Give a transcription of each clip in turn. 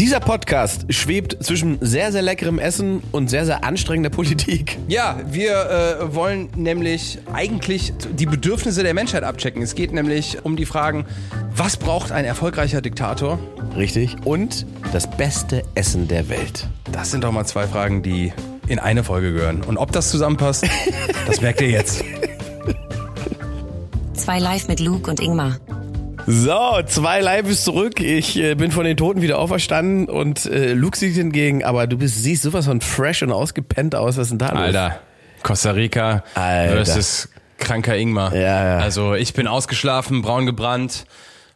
Dieser Podcast schwebt zwischen sehr, sehr leckerem Essen und sehr, sehr anstrengender Politik. Ja, wir äh, wollen nämlich eigentlich die Bedürfnisse der Menschheit abchecken. Es geht nämlich um die Fragen, was braucht ein erfolgreicher Diktator? Richtig. Und das beste Essen der Welt. Das sind doch mal zwei Fragen, die in eine Folge gehören. Und ob das zusammenpasst, das merkt ihr jetzt. Zwei live mit Luke und Ingmar. So, zwei Live ist zurück. Ich äh, bin von den Toten wieder auferstanden und äh, Luke sieht hingegen, aber du bist, siehst sowas von fresh und ausgepennt aus. Was ist denn da los? Alter, Costa Rica Alter. versus kranker Ingmar. Ja, ja. Also ich bin ausgeschlafen, braun gebrannt,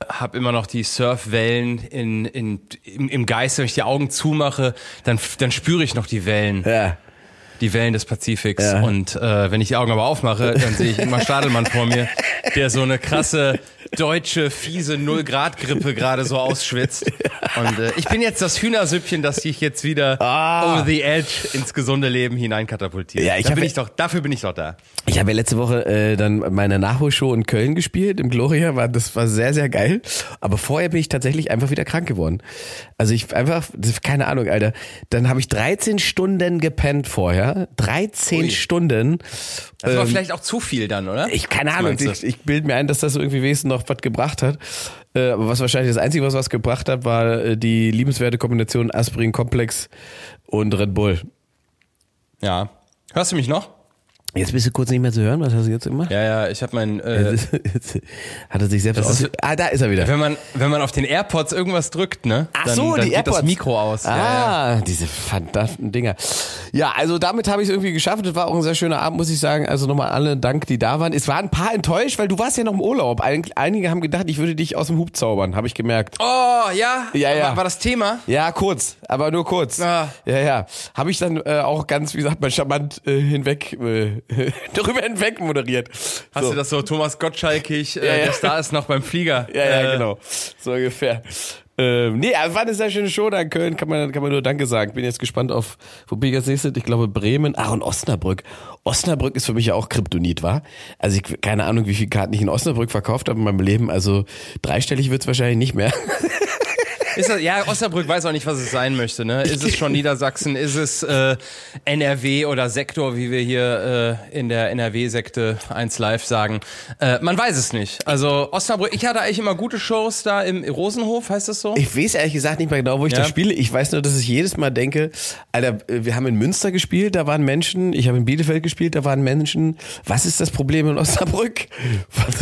hab immer noch die Surfwellen in, in, im, im Geist, wenn ich die Augen zumache, dann, dann spüre ich noch die Wellen. Ja. Die Wellen des Pazifiks. Ja. Und äh, wenn ich die Augen aber aufmache, dann sehe ich Ingmar Stadelmann vor mir, der so eine krasse deutsche, fiese Null-Grad-Grippe gerade so ausschwitzt. Und äh, ich bin jetzt das Hühnersüppchen, das sich jetzt wieder Ah. over the edge ins gesunde Leben hineinkatapultiert. Ja, ich da bin ja- ich doch, dafür bin ich doch da. Ich habe ja letzte Woche äh, dann meine Nachholshow in Köln gespielt, im Gloria, war, das war sehr, sehr geil. Aber vorher bin ich tatsächlich einfach wieder krank geworden. Also ich einfach, keine Ahnung, Alter. Dann habe ich 13 Stunden gepennt vorher. 13 Ui. Stunden. Das war Ähm, vielleicht auch zu viel dann, oder? Ich, keine Was Ahnung, ich, ich bilde mir ein, dass das irgendwie wenigstens noch was gebracht hat. Äh, aber was wahrscheinlich das Einzige, was was gebracht hat, war äh, die liebenswerte Kombination Aspirin Komplex und Red Bull. ja. Hörst du mich noch? Jetzt bist du kurz nicht mehr zu hören, was hast du jetzt gemacht? Ja, ja, ich habe mein... Äh, Jetzt hat er sich selbst Das aus. Ah, da ist er wieder. wenn man wenn man auf den AirPods irgendwas drückt, ne? Ach dann, so, dann die geht AirPods. das Mikro aus. Ja, ja. Ah, diese verdammten Dinger. Ja, also damit habe ich es irgendwie geschafft. Es war auch ein sehr schöner Abend, muss ich sagen. Also nochmal alle Dank, die da waren. Es waren ein paar enttäuscht, weil du warst ja noch im Urlaub. Ein- Einige haben gedacht, ich würde dich aus dem Hub zaubern, habe ich gemerkt. Oh, ja? Ja, ja. War, war das Thema? Ja, kurz, aber nur kurz. Ah. Ja, ja. Habe ich dann äh, auch ganz, wie sagt man, charmant äh, hinweg, äh, darüber hinweg moderiert. Hast so. du das so Thomas Gottschalkig, äh, Ja, ja. der Star ist noch beim Flieger. Ja, ja, äh, genau. So ungefähr. Ähm, nee, war eine sehr schöne Show da in Köln, kann man, kann man nur Danke sagen. Bin jetzt gespannt auf, wo bin ich als nächstes? Ich glaube Bremen. Ach, und Osnabrück. Osnabrück ist für mich ja auch Kryptonit, war. Also ich, keine Ahnung, wie viel Karten ich in Osnabrück verkauft habe in meinem Leben. Also dreistellig wird's wahrscheinlich nicht mehr. Ist das, ja, Osnabrück weiß auch nicht, was es sein möchte. Ne? Ist es schon Niedersachsen? Ist es äh, NRW oder Sektor, wie wir hier äh, in der NRW-Sekte 1 Live sagen? Äh, man weiß es nicht. Also Osnabrück, ich hatte eigentlich immer gute Shows da im Rosenhof, heißt das so? Ich weiß ehrlich gesagt nicht mehr genau, wo ich Ja. das spiele. Ich weiß nur, dass ich jedes Mal denke, Alter, wir haben in Münster gespielt, da waren Menschen. Ich habe in Bielefeld gespielt, da waren Menschen. Was ist das Problem in Osnabrück? Was,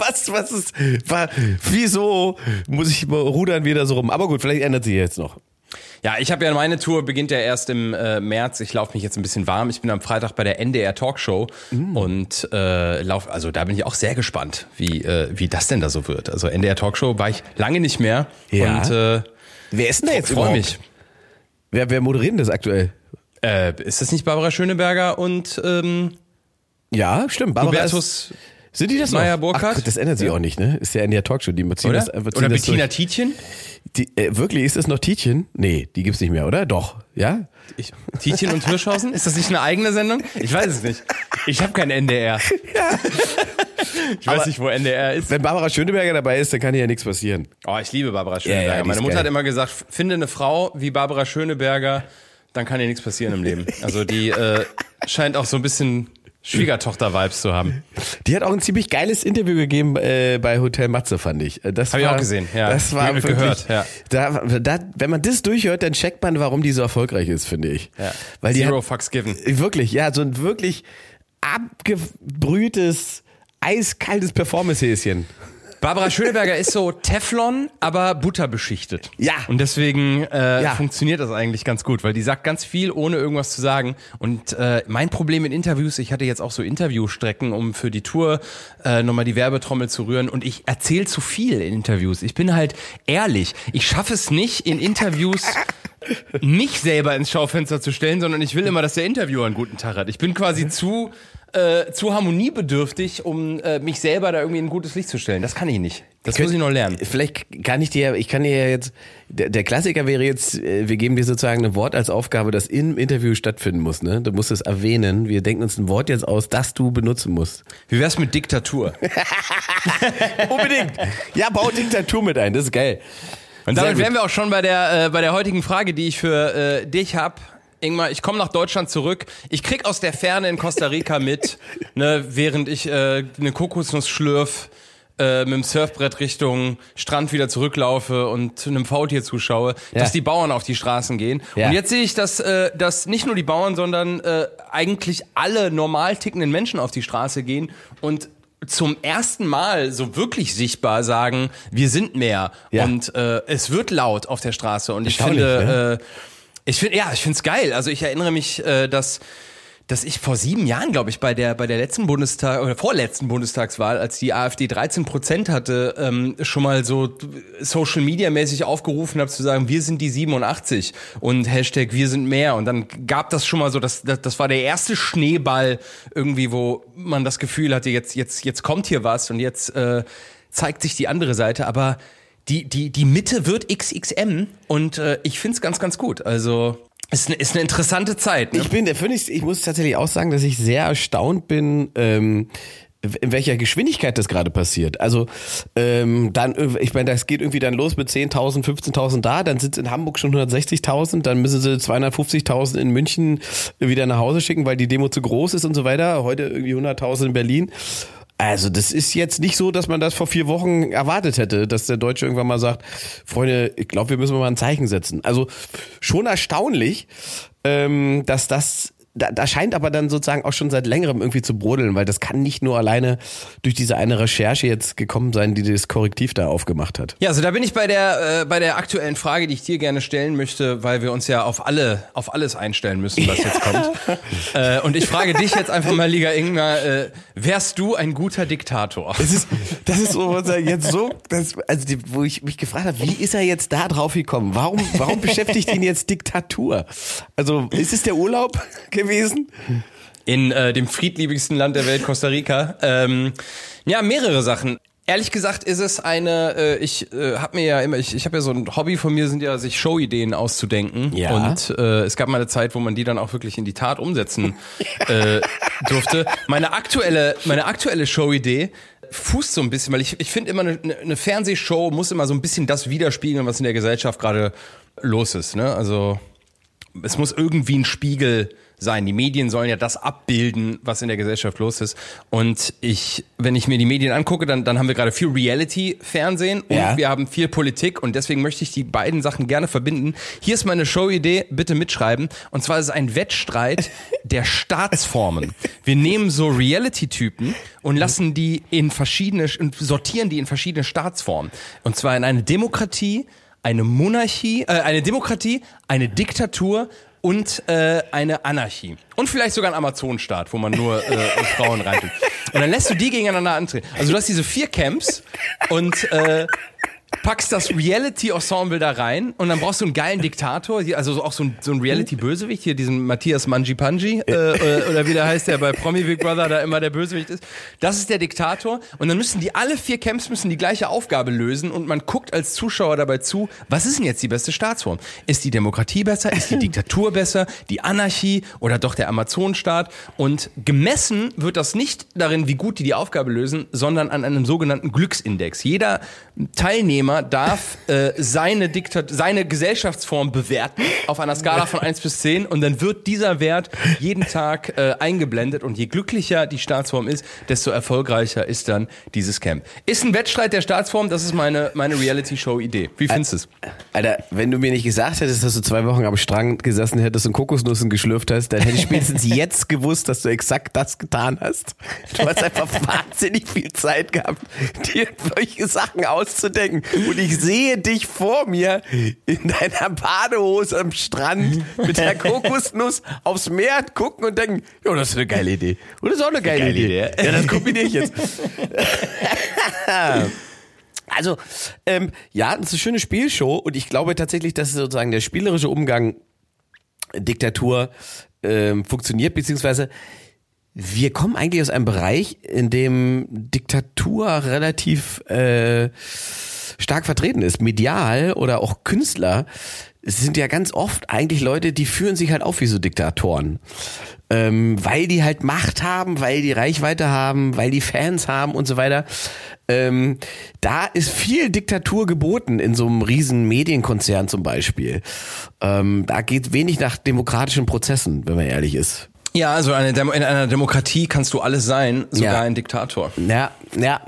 was, was ist, war, wieso muss ich rudern wieder so rum? Aber gut, vielleicht ändert sich jetzt noch. Ja, ich habe ja meine Tour beginnt ja erst im äh, März. Ich laufe mich jetzt ein bisschen warm. Ich bin am Freitag bei der NDR Talkshow Mm. und äh, lauf. Also da bin ich auch sehr gespannt, wie äh, wie das denn da so wird. Also NDR Talkshow war ich lange nicht mehr Ja. und äh, Wer ist denn da jetzt freue überhaupt? mich. Wer, wer moderiert denn das aktuell? Äh, ist das nicht Barbara Schöneberger und ähm, Ja, stimmt. Barbara ist, Hubertus sind die das noch? Meyer-Burkhardt? Ach Gott, das ändert sich auch nicht, ne? Ist ja in der Talkshow. Die ziehen oder? das, ziehen oder das Bettina durch. Tietjen? Die, äh, wirklich, ist das noch Tietjen? Nee, die gibt's nicht mehr, oder? Doch, ja? Ich, Tietjen und Hirschhausen? Ist das nicht eine eigene Sendung? Ich weiß es nicht. Ich habe kein NDR. Ich weiß Aber- nicht, wo NDR ist. Wenn Barbara Schöneberger dabei ist, dann kann hier ja nichts passieren. Oh, ich liebe Barbara Ja, Schöneberger. ja, Meine Mutter geil. hat immer gesagt, finde eine Frau wie Barbara Schöneberger, dann kann dir nichts passieren im Leben. Also die äh, scheint auch so ein bisschen Schwiegertochter-Vibes zu haben. Die hat auch ein ziemlich geiles Interview gegeben äh, bei Hotel Matze, fand ich. Äh, Das Hab ich auch gesehen, ja. Das war wirklich, gehört, ja. da, da, wenn man das durchhört, dann checkt man, warum die so erfolgreich ist, finde ich. Ja. Weil die Zero hat, fucks given. Wirklich, ja, so ein wirklich abgebrühtes, eiskaltes Performance-Häschen. Barbara Schöneberger ist so Teflon, aber butterbeschichtet. Ja. Und deswegen äh, Ja. funktioniert das eigentlich ganz gut, weil die sagt ganz viel, ohne irgendwas zu sagen. Und äh, mein Problem in Interviews, ich hatte jetzt auch so Interviewstrecken, um für die Tour äh, nochmal die Werbetrommel zu rühren. Und ich erzähle zu viel in Interviews. Ich bin halt ehrlich. Ich schaffe es nicht, in Interviews mich selber ins Schaufenster zu stellen, sondern ich will immer, dass der Interviewer einen guten Tag hat. Ich bin quasi zu äh, zu harmoniebedürftig, um äh, mich selber da irgendwie in ein gutes Licht zu stellen. Das kann ich nicht. Das muss ich noch lernen. Vielleicht kann ich dir, ich kann dir ja jetzt, der, der Klassiker wäre jetzt, äh, wir geben dir sozusagen ein Wort als Aufgabe, das im Interview stattfinden muss, ne? Du musst es erwähnen. Wir denken uns ein Wort jetzt aus, das du benutzen musst. Wie wär's mit Diktatur? Unbedingt. Ja, bau Diktatur mit ein, das ist geil. Und damit wären wir auch schon bei der, äh, bei der heutigen Frage, die ich für äh, dich hab. Ingmar, ich komme nach Deutschland zurück. Ich krieg aus der Ferne in Costa Rica mit, ne, während ich äh, eine Kokosnuss schlürf, äh, mit dem Surfbrett Richtung Strand wieder zurücklaufe und einem Faultier zuschaue, Ja. dass die Bauern auf die Straßen gehen. Ja. Und jetzt sehe ich, dass, äh, dass nicht nur die Bauern, sondern äh, eigentlich alle normal tickenden Menschen auf die Straße gehen und zum ersten Mal so wirklich sichtbar sagen, wir sind mehr Ja. und äh, es wird laut auf der Straße und ich finde, äh, ich finde, ja, ich finde es geil. Also ich erinnere mich, äh, dass dass ich vor sieben Jahren, glaube ich, bei der bei der letzten Bundestag oder vorletzten Bundestagswahl, als die AfD 13 Prozent hatte, ähm, schon mal so Social Media mäßig aufgerufen habe zu sagen, wir sind die 87 und Hashtag wir sind mehr und dann gab das schon mal so, das das, das war der erste Schneeball irgendwie, wo man das Gefühl hatte, jetzt jetzt jetzt kommt hier was und jetzt äh, zeigt sich die andere Seite, aber die, die, die Mitte wird XXM und äh, ich find's ganz, ganz gut. Also ist, ne, ist eine interessante Zeit. Ne? Ich bin, finde ich, ich muss tatsächlich auch sagen, dass ich sehr erstaunt bin, ähm, in welcher Geschwindigkeit das gerade passiert. Also ähm, dann, ich meine, das geht irgendwie dann los mit 10.000, 15.000 da, dann sind es in Hamburg schon 160.000, dann müssen sie 250.000 in München wieder nach Hause schicken, weil die Demo zu groß ist und so weiter. Heute irgendwie 100.000 in Berlin. Also das ist jetzt nicht so, dass man das vor vier Wochen erwartet hätte, dass der Deutsche irgendwann mal sagt, Freunde, ich glaube, wir müssen mal ein Zeichen setzen. Also schon erstaunlich, ähm, dass das, da, da scheint aber dann sozusagen auch schon seit längerem irgendwie zu brodeln, weil das kann nicht nur alleine durch diese eine Recherche jetzt gekommen sein, die das Korrektiv da aufgemacht hat. Ja, also da bin ich bei der äh, bei der aktuellen Frage, die ich dir gerne stellen möchte, weil wir uns ja auf alle auf alles einstellen müssen, was jetzt kommt. äh, und ich frage dich jetzt einfach mal, Liga Ingmar, äh, wärst du ein guter Diktator? Das ist, das ist so, was er jetzt so, das, also die, wo ich mich gefragt habe, wie ist er jetzt da drauf gekommen? Warum, warum beschäftigt ihn jetzt Diktatur? Also ist es der Urlaub gewesen? in äh, dem friedliebigsten Land der Welt, Costa Rica. Ähm, ja, mehrere Sachen. Ehrlich gesagt ist es eine, äh, ich äh, habe mir ja immer, ich, ich habe ja so ein Hobby von mir, sind ja sich Showideen auszudenken. Ja. Und äh, es gab mal eine Zeit, wo man die dann auch wirklich in die Tat umsetzen äh, durfte. Meine aktuelle, meine aktuelle Showidee fußt so ein bisschen, weil ich, ich finde immer eine, eine Fernsehshow muss immer so ein bisschen das widerspiegeln, was in der Gesellschaft gerade los ist. Ne? Also es muss irgendwie ein Spiegel sein. Die Medien sollen ja das abbilden, was in der Gesellschaft los ist. Und ich, wenn ich mir die Medien angucke, dann, dann haben wir gerade viel Reality-Fernsehen und Ja. wir haben viel Politik und deswegen möchte ich die beiden Sachen gerne verbinden. Hier ist meine Show-Idee, bitte mitschreiben. Und zwar ist es ein Wettstreit der Staatsformen. Wir nehmen so Reality-Typen und lassen die in verschiedene, und sortieren die in verschiedene Staatsformen. Und zwar in eine Demokratie, eine Monarchie, äh, eine Demokratie, eine Diktatur und äh, eine Anarchie. Und vielleicht sogar ein Amazonenstaat, wo man nur äh, Frauen reintut. Und dann lässt du die gegeneinander antreten. Also du hast diese vier Camps und äh, packst das Reality-Ensemble da rein und dann brauchst du einen geilen Diktator, also so- auch so ein, so ein Reality-Bösewicht, hier diesen Matthias Manjipanji, äh, äh, oder wie der heißt, der bei Promi Big Brother da immer der Bösewicht ist. Das ist der Diktator und dann müssen die, alle vier Camps müssen die gleiche Aufgabe lösen und man guckt als Zuschauer dabei zu, was ist denn jetzt die beste Staatsform? Ist die Demokratie besser? Ist die Diktatur besser? Die Anarchie oder doch der Amazonenstaat? Und gemessen wird das nicht darin, wie gut die die Aufgabe lösen, sondern an einem sogenannten Glücksindex. Jeder Teilnehmer darf äh, seine, Diktat seine Gesellschaftsform bewerten auf einer Skala von 1 bis 10 und dann wird dieser Wert jeden Tag äh, eingeblendet und je glücklicher die Staatsform ist, desto erfolgreicher ist dann dieses Camp. Ist ein Wettstreit der Staatsform, das ist meine, meine Reality-Show-Idee. Wie findest du es? Alter, wenn du mir nicht gesagt hättest, dass du zwei Wochen am Strand gesessen hättest und Kokosnüssen geschlürft hast, dann hätte ich spätestens jetzt gewusst, dass du exakt das getan hast. Du hast einfach wahnsinnig viel Zeit gehabt, dir solche Sachen auszudenken. Und ich sehe dich vor mir in deiner Badehose am Strand mit der Kokosnuss aufs Meer gucken und denken, jo, das ist eine geile Idee. Und das ist auch eine geile, Geile Idee. Idee. Ja, das kombiniere ich jetzt. Also, ähm, ja, das ist eine schöne Spielshow und ich glaube tatsächlich, dass sozusagen der spielerische Umgang Diktatur ähm, funktioniert, beziehungsweise wir kommen eigentlich aus einem Bereich, in dem Diktatur relativ äh, stark vertreten ist. Medial oder auch Künstler sind ja ganz oft eigentlich Leute, die führen sich halt auf wie so Diktatoren. Ähm, weil die halt Macht haben, weil die Reichweite haben, weil die Fans haben und so weiter. Ähm, da ist viel Diktatur geboten in so einem riesen Medienkonzern zum Beispiel. Ähm, da geht wenig nach demokratischen Prozessen, wenn man ehrlich ist. Ja, also eine Demo in einer Demokratie kannst du alles sein, sogar Ja. ein Diktator. Ja, ja.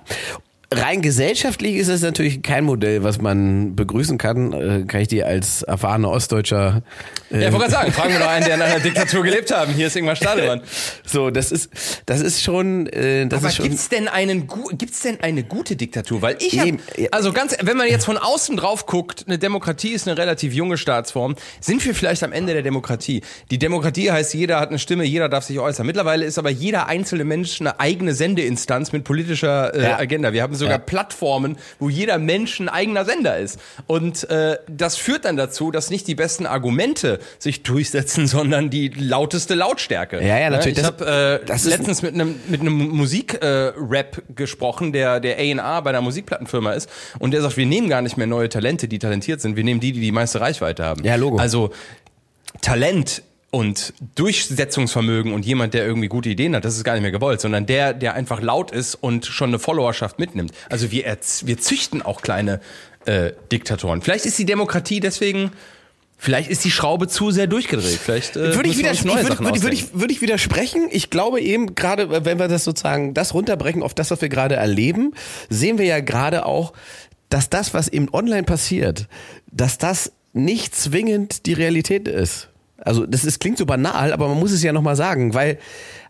Rein gesellschaftlich ist es natürlich kein Modell, was man begrüßen kann. Äh, kann ich dir als erfahrener Ostdeutscher. Äh, Ja, ich wollte gerade sagen, fragen wir doch einen, der in einer Diktatur gelebt haben. Hier ist Ingmar Stadelmann. so, das ist, das ist schon, äh, das Aber ist schon. gibt's denn einen gibt's denn eine gute Diktatur? Weil ich hab, also ganz, wenn man jetzt von außen drauf guckt, eine Demokratie ist eine relativ junge Staatsform. Sind wir vielleicht am Ende der Demokratie? Die Demokratie heißt, jeder hat eine Stimme, jeder darf sich äußern. Mittlerweile ist aber jeder einzelne Mensch eine eigene Sendeinstanz mit politischer äh, Ja. Agenda. Wir haben sogar Ja. Plattformen, wo jeder Mensch ein eigener Sender ist. Und äh, das führt dann dazu, dass nicht die besten Argumente sich durchsetzen, sondern die lauteste Lautstärke. Ja, ja, natürlich. Ich Das- habe äh, letztens mit einem mit einem Musik-Rap gesprochen, der der A&R bei einer Musikplattenfirma ist und der sagt, wir nehmen gar nicht mehr neue Talente, die talentiert sind, wir nehmen die, die die meiste Reichweite haben. Ja, Logo. Also Talent und Durchsetzungsvermögen und jemand, der irgendwie gute Ideen hat, das ist gar nicht mehr gewollt, sondern der, der einfach laut ist und schon eine Followerschaft mitnimmt. Also wir, erz- wir züchten auch kleine äh, Diktatoren. Vielleicht ist die Demokratie deswegen, vielleicht ist die Schraube zu sehr durchgedreht. Vielleicht äh, würde ich, neue ich, würde, würde, würde, ich, würde ich widersprechen. Ich glaube eben, gerade wenn wir das sozusagen, das runterbrechen auf das, was wir gerade erleben, sehen wir ja gerade auch, dass das, was eben online passiert, dass das nicht zwingend die Realität ist. Also das ist, klingt so banal, aber man muss es ja nochmal sagen, weil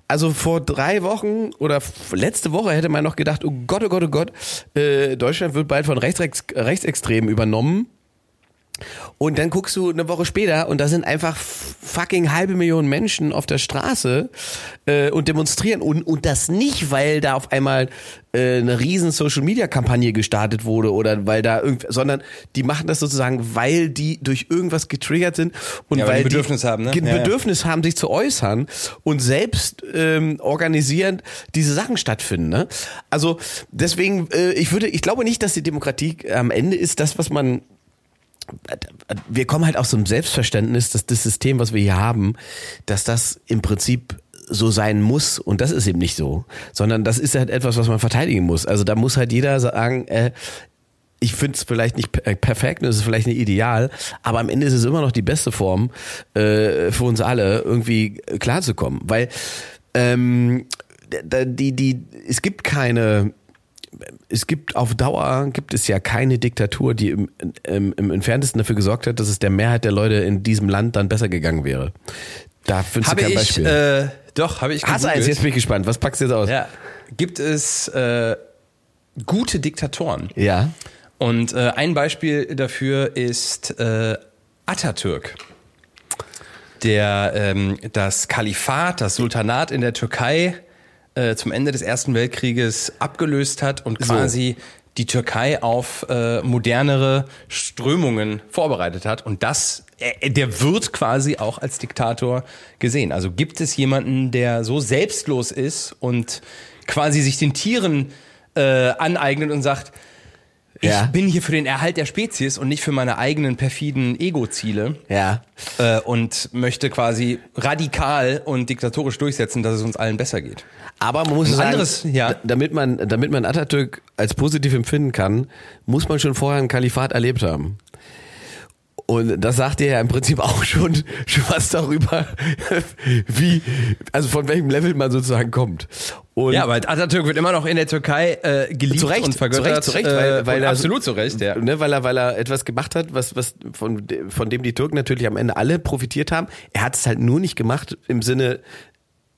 also vor drei Wochen oder letzte Woche hätte man noch gedacht, oh Gott, oh Gott, oh Gott, äh, Deutschland wird bald von Rechtsrex Rechtsextremen übernommen. Und dann guckst du eine Woche später und da sind einfach fucking halbe Millionen Menschen auf der Straße äh, und demonstrieren. Und, und das nicht, weil da auf einmal äh, eine riesen Social-Media-Kampagne gestartet wurde oder weil da irgendwie, sondern die machen das sozusagen, weil die durch irgendwas getriggert sind und Ja, weil weil die Bedürfnis haben, ne? ein Ja, ja. Bedürfnis haben, sich zu äußern und selbst ähm, organisierend diese Sachen stattfinden. Ne? Also deswegen, äh, ich würde, ich glaube nicht, dass die Demokratie am Ende ist das, was man wir kommen halt aus so einem Selbstverständnis, dass das System, was wir hier haben, dass das im Prinzip so sein muss und das ist eben nicht so, sondern das ist halt etwas, was man verteidigen muss. Also da muss halt jeder sagen, äh, ich finde es vielleicht nicht per- perfekt, es ist vielleicht nicht ideal, aber am Ende ist es immer noch die beste Form äh, für uns alle, irgendwie klarzukommen. Weil ähm, die, die, es gibt keine es gibt auf Dauer gibt es ja keine Diktatur, die im, im, im entferntesten dafür gesorgt hat, dass es der Mehrheit der Leute in diesem Land dann besser gegangen wäre. Da findest Habe du kein ich, Beispiel. äh, doch, habe ich Hast du eins? gegoogelt. Jetzt bin ich gespannt. Was packst du jetzt aus? Ja. Gibt es äh, gute Diktatoren? Ja. Und äh, ein Beispiel dafür ist äh, Atatürk, der ähm, das Kalifat, das Sultanat in der Türkei äh, zum Ende des Ersten Weltkrieges abgelöst hat und So. quasi die Türkei auf äh, modernere Strömungen vorbereitet hat. Und das, äh, der wird quasi auch als Diktator gesehen. Also gibt es jemanden, der so selbstlos ist und quasi sich den Tieren äh, aneignet und sagt, ich Ja. bin hier für den Erhalt der Spezies und nicht für meine eigenen perfiden Ego-Ziele Ja. äh, und möchte quasi radikal und diktatorisch durchsetzen, dass es uns allen besser geht. Aber man muss Ein sagen, anderes, ja. damit man, damit man Atatürk als positiv empfinden kann, muss man schon vorher ein Kalifat erlebt haben. Und das sagt dir ja im Prinzip auch schon, schon was darüber, wie, also von welchem Level man sozusagen kommt. Und Ja, aber Atatürk wird immer noch in der Türkei äh, geliebt zu Recht, und vergöttert. zu Recht, zu Recht, weil, äh, weil er, absolut zu Recht, ja. Ne, weil er, weil er etwas gemacht hat, was, was von, von dem die Türken natürlich am Ende alle profitiert haben. Er hat es halt nur nicht gemacht im Sinne,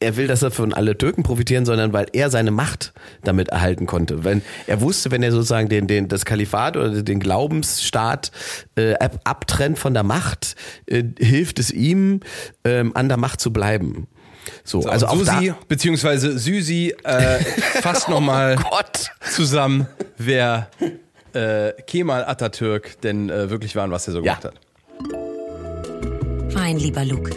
er will, dass er von alle Türken profitieren, sondern weil er seine Macht damit erhalten konnte. Wenn er wusste, wenn er sozusagen den, den, das Kalifat oder den Glaubensstaat äh, ab, abtrennt von der Macht, äh, hilft es ihm, ähm, an der Macht zu bleiben. So, also auch da, Susi beziehungsweise Süsi äh, fasst nochmal Gott. zusammen, wer äh, Kemal Atatürk denn äh, wirklich war und was er so Ja. gemacht hat. Fein, lieber Luke.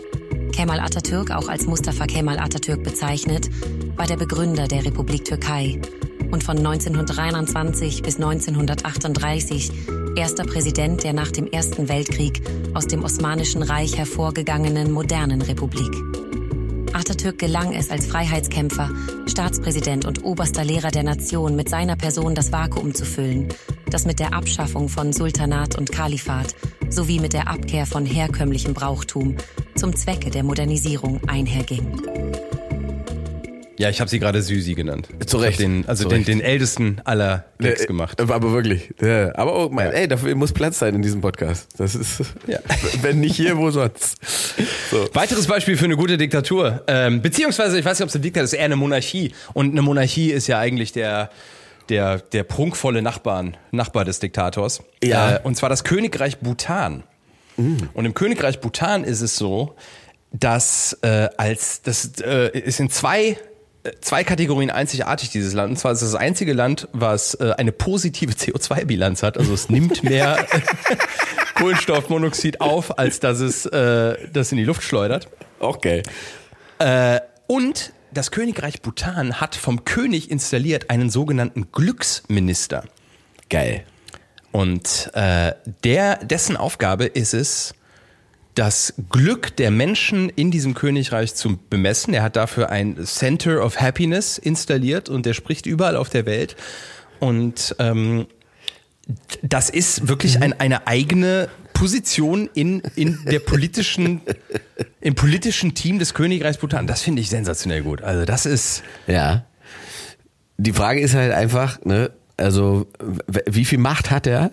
Kemal Atatürk, auch als Mustafa Kemal Atatürk bezeichnet, war der Begründer der Republik Türkei und von 1923 bis 1938 erster Präsident der nach dem Ersten Weltkrieg aus dem Osmanischen Reich hervorgegangenen modernen Republik. Atatürk gelang es als Freiheitskämpfer, Staatspräsident und oberster Lehrer der Nation mit seiner Person das Vakuum zu füllen, das mit der Abschaffung von Sultanat und Kalifat sowie mit der Abkehr von herkömmlichem Brauchtum zum Zwecke der Modernisierung einherging. Ja, ich habe sie gerade Süsi genannt. Zu Recht. Den, also Zu den, Recht. den ältesten aller Gags Äh, gemacht. Aber wirklich. Ja. Aber oh, mein, ey, dafür muss Platz sein in diesem Podcast. Das ist, Ja. wenn nicht hier, wo sonst. So. Weiteres Beispiel für eine gute Diktatur. Ähm, beziehungsweise, ich weiß nicht, ob es eine Diktatur ist, eher eine Monarchie. Und eine Monarchie ist ja eigentlich der, der, der prunkvolle Nachbarn, Nachbar des Diktators. Ja. Äh, und zwar das Königreich Bhutan. Und im Königreich Bhutan ist es so, dass äh, als das äh, ist in zwei äh, zwei Kategorien einzigartig dieses Land. Und zwar ist es das einzige Land, was äh, eine positive CO2-Bilanz hat. Also es nimmt mehr Kohlenstoffmonoxid auf, als dass es äh, das in die Luft schleudert. Auch geil. Äh, und das Königreich Bhutan hat vom König installiert einen sogenannten Glücksminister. Geil. Und äh, der, dessen Aufgabe ist es, das Glück der Menschen in diesem Königreich zu bemessen. Er hat dafür ein Center of Happiness installiert und der spricht überall auf der Welt. Und ähm, das ist wirklich ein, eine eigene Position in, in der politischen, im politischen Team des Königreichs Bhutan. Das finde ich sensationell gut. Also das ist, Ja. Die Frage ist halt einfach, ne, also wie viel Macht hat er?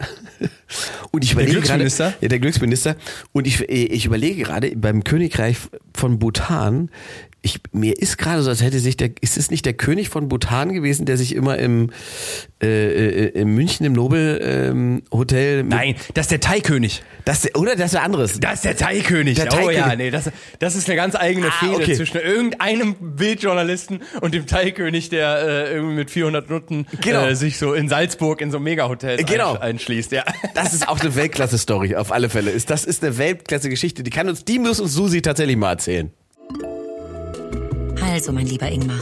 Und ich überlege gerade, Glücksminister? ja, der Glücksminister. Und ich, ich überlege gerade beim Königreich von Bhutan. Ich, mir ist gerade so, als hätte sich der, ist es nicht der König von Bhutan gewesen, der sich immer im, äh, äh, in München im Nobel ähm, Hotel, nein, das ist der Thai-König. das, oder das ist der anderes. Das ist der Thai-König. Der oh Thai-König. ja, nee, das, das ist eine ganz eigene Ah, Fehde okay. zwischen irgendeinem Bildjournalisten und dem Thai-König, der äh, irgendwie mit 400 Nutten Genau. äh, sich so in Salzburg in so einem Mega-Hotel Genau. einschließt. Ja. Das ist auch eine Weltklasse-Story, auf alle Fälle. Ist, das ist eine Weltklasse-Geschichte. Die kann uns, die muss uns Susi tatsächlich mal erzählen. Also, mein lieber Ingmar,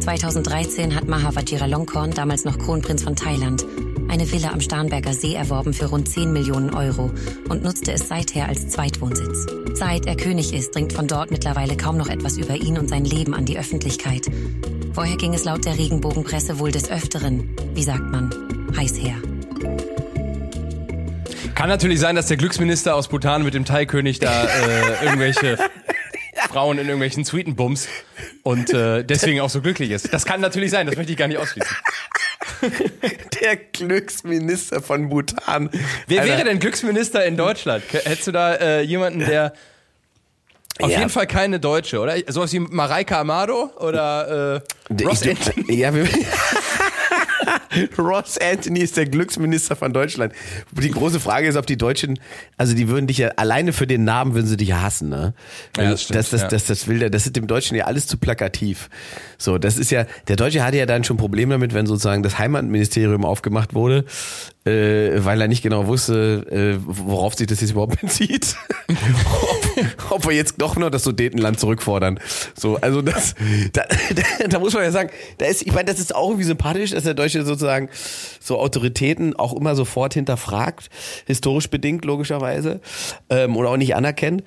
2013 hat Maha Vajiralongkorn, damals noch Kronprinz von Thailand, eine Villa am Starnberger See erworben für rund 10 Millionen Euro und nutzte es seither als Zweitwohnsitz. Seit er König ist, dringt von dort mittlerweile kaum noch etwas über ihn und sein Leben an die Öffentlichkeit. Vorher ging es laut der Regenbogenpresse wohl des Öfteren, wie sagt man, heiß her. Kann natürlich sein, dass der Glücksminister aus Bhutan mit dem Thai-König da äh, irgendwelche Frauen in irgendwelchen Suiten bums und äh, deswegen auch so glücklich ist. Das kann natürlich sein, das möchte ich gar nicht ausschließen. Der Glücksminister von Bhutan. Wer Alter, wäre denn Glücksminister in Deutschland? Hättest du da äh, jemanden, der auf Ja. jeden Fall keine Deutsche, oder? Sowas wie Mareike Amado oder äh, Ross ich, Anthony? Ja, wir, Ross Anthony ist der Glücksminister von Deutschland. Die große Frage ist, ob die Deutschen, also die würden dich ja, alleine für den Namen würden sie dich ja hassen, ne? Ja, das stimmt, das, das, ja. das, das will der, das ist dem Deutschen ja alles zu plakativ. So, das ist ja, der Deutsche hatte ja dann schon ein Problem damit, wenn sozusagen das Heimatministerium aufgemacht wurde, äh, weil er nicht genau wusste, äh, worauf sich das jetzt überhaupt bezieht. ob, ob wir jetzt doch noch das Sudetenland zurückfordern. So, also das, da, da, da muss man ja sagen, da ist, ich meine, das ist auch irgendwie sympathisch, dass der Deutsche sozusagen so Autoritäten auch immer sofort hinterfragt, historisch bedingt logischerweise, ähm, oder auch nicht anerkennt.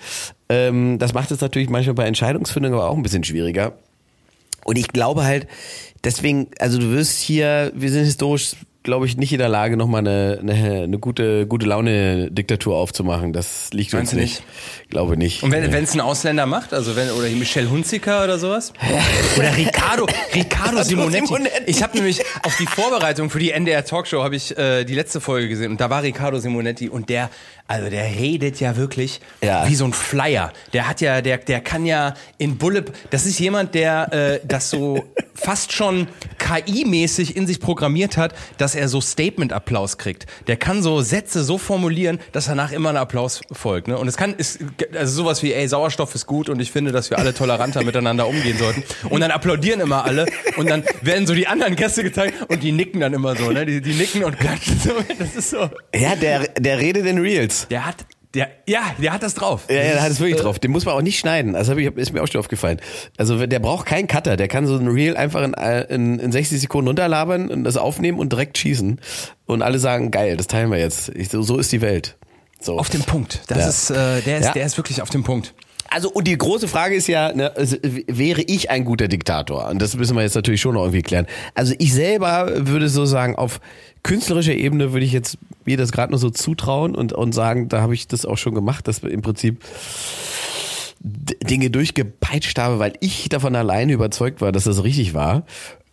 Ähm, das macht es natürlich manchmal bei Entscheidungsfindungen aber auch ein bisschen schwieriger. Und ich glaube halt, deswegen, also du wirst hier, wir sind historisch, glaube ich, nicht in der Lage, nochmal eine, eine, eine gute, gute Laune-Diktatur aufzumachen. Das liegt Meinst uns du nicht. Glaube nicht. Und wenn es ein Ausländer macht, also wenn oder Michelle Hunziker oder sowas? Oder Ricardo, Ricardo Simonetti. Simonetti. Ich habe nämlich auf die Vorbereitung für die NDR Talkshow habe ich äh, die letzte Folge gesehen und da war Ricardo Simonetti und der also der redet ja wirklich Ja. wie so ein Flyer. Der hat ja der der kann ja in Bullet das ist jemand, der äh, das so fast schon KI-mäßig in sich programmiert hat, dass er so Statement-Applaus kriegt. Der kann so Sätze so formulieren, dass danach immer ein Applaus folgt. Ne? Und es kann, ist, also sowas wie, ey, Sauerstoff ist gut und ich finde, dass wir alle toleranter miteinander umgehen sollten. Und dann applaudieren immer alle und dann werden so die anderen Gäste gezeigt und die nicken dann immer so, ne? Die, die nicken und klatschen so. Das ist so. Ja, der, der redet in Reels. Der hat Der, ja, der hat das drauf. Ja, ja, der hat es wirklich Äh, drauf. Den muss man auch nicht schneiden. Also hab ich, ist mir auch schon aufgefallen. Also der braucht keinen Cutter. Der kann so ein Reel einfach in, in, in 60 Sekunden runterlabern und das aufnehmen und direkt schießen. Und alle sagen, geil, das teilen wir jetzt. Ich, so, so ist die Welt. So. Auf dem Punkt. Das Ja. ist, äh, der ist, Ja. der ist wirklich auf dem Punkt. Also und die große Frage ist ja, ne, also, wäre ich ein guter Diktator? Und das müssen wir jetzt natürlich schon noch irgendwie klären. Also ich selber würde so sagen, auf künstlerischer Ebene würde ich jetzt mir das gerade nur so zutrauen und, und sagen, da habe ich das auch schon gemacht, dass wir im Prinzip Dinge durchgepeitscht habe, weil ich davon alleine überzeugt war, dass das richtig war.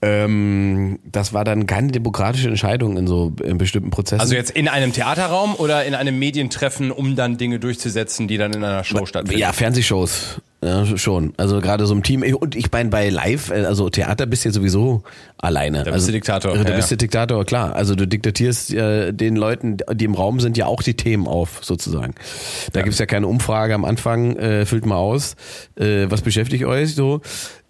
Ähm, das war dann keine demokratische Entscheidung in so in bestimmten Prozessen. Also jetzt in einem Theaterraum oder in einem Medientreffen, um dann Dinge durchzusetzen, die dann in einer Show stattfinden? Ja, Fernsehshows. Ja, schon. Also gerade so im Team. Und ich meine, bei Live, äh, also Theater bist du ja sowieso alleine. bist also, du Diktator, Da ja, bist ja. du Diktator, klar. Also du diktatierst äh, den Leuten, die im Raum sind, ja auch die Themen auf, sozusagen. Da gibt's ja keine Umfrage am Anfang, äh, füllt mal aus, äh, was beschäftigt euch so.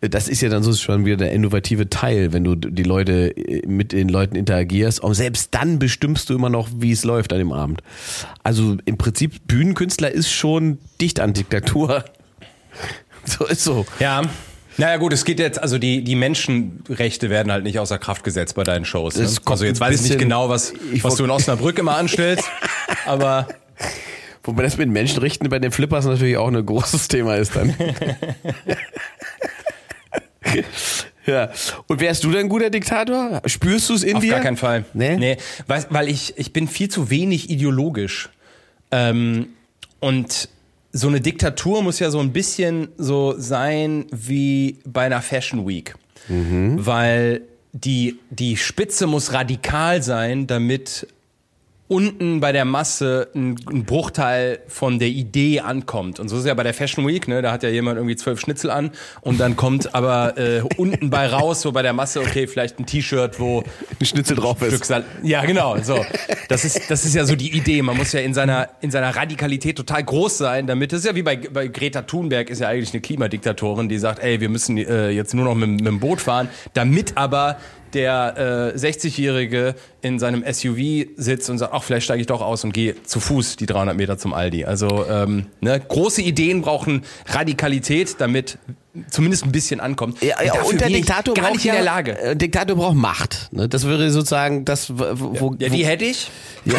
Das ist ja dann so schon wieder der innovative Teil, wenn du die Leute äh, mit den Leuten interagierst. Und selbst dann bestimmst du immer noch, wie es läuft an dem Abend. Also im Prinzip, Bühnenkünstler ist schon dicht an Diktatur. So ist so. Ja. Naja gut, es geht jetzt, also die, die Menschenrechte werden halt nicht außer Kraft gesetzt bei deinen Shows. Ne? Also jetzt weiß ich nicht genau, was, was du in Osnabrück immer anstellst, aber Wobei das mit Menschenrechten bei den Flippers natürlich auch ein großes Thema ist dann. ja. Und wärst du denn ein guter Diktator? Spürst du es in auf dir? gar keinen Fall. Nee? nee weil, weil ich, ich bin viel zu wenig ideologisch. Ähm, und so eine Diktatur muss ja so ein bisschen so sein wie bei einer Fashion Week. Weil die, die Spitze muss radikal sein, damit unten bei der Masse ein, ein Bruchteil von der Idee ankommt. Und so ist es ja bei der Fashion Week, ne? Da hat ja jemand irgendwie zwölf Schnitzel an und dann kommt aber äh, unten bei raus, so bei der Masse, okay, vielleicht ein T-Shirt, wo Ein Schnitzel drauf Stück ist. Sal ja, genau, so. Das ist, das ist ja so die Idee. Man muss ja in seiner, in seiner Radikalität total groß sein, damit, das ist ja wie bei, bei Greta Thunberg, ist ja eigentlich eine Klimadiktatorin, die sagt, ey, wir müssen äh, jetzt nur noch mit, mit dem Boot fahren, damit aber der äh, 60-Jährige in seinem SUV sitzt und sagt, ach, vielleicht steige ich doch aus und gehe zu Fuß die 300 Meter zum Aldi. Also ähm, ne, große Ideen brauchen Radikalität, damit zumindest ein bisschen ankommt. Ja, ja, und der Diktator gar braucht nicht in ja, der Lage. äh, Diktator braucht Macht. Ne? Das wäre sozusagen das, wo, wo, Ja, die hätte ich.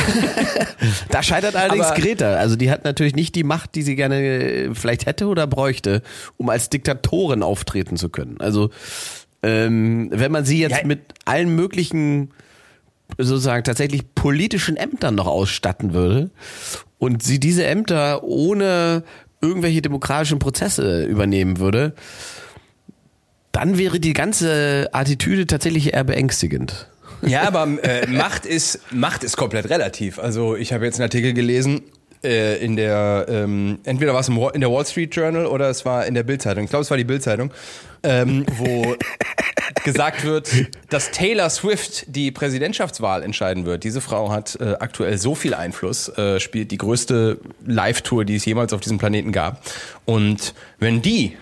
Da scheitert allerdings Aber- Greta. Also die hat natürlich nicht die Macht, die sie gerne äh, vielleicht hätte oder bräuchte, um als Diktatorin auftreten zu können. Also ähm, wenn man sie jetzt Ja. mit allen möglichen sozusagen tatsächlich politischen Ämtern noch ausstatten würde und sie diese Ämter ohne irgendwelche demokratischen Prozesse übernehmen würde, dann wäre die ganze Attitüde tatsächlich eher beängstigend. Ja, aber äh, Macht ist Macht ist komplett relativ. Also ich habe jetzt einen Artikel gelesen äh, in der ähm, entweder war es in der Wall Street Journal oder es war in der Bildzeitung. Ich glaube, es war die Bildzeitung, ähm, wo gesagt wird, dass Taylor Swift die Präsidentschaftswahl entscheiden wird. Diese Frau hat äh, aktuell so viel Einfluss, äh, spielt die größte Live-Tour, die es jemals auf diesem Planeten gab. Und wenn die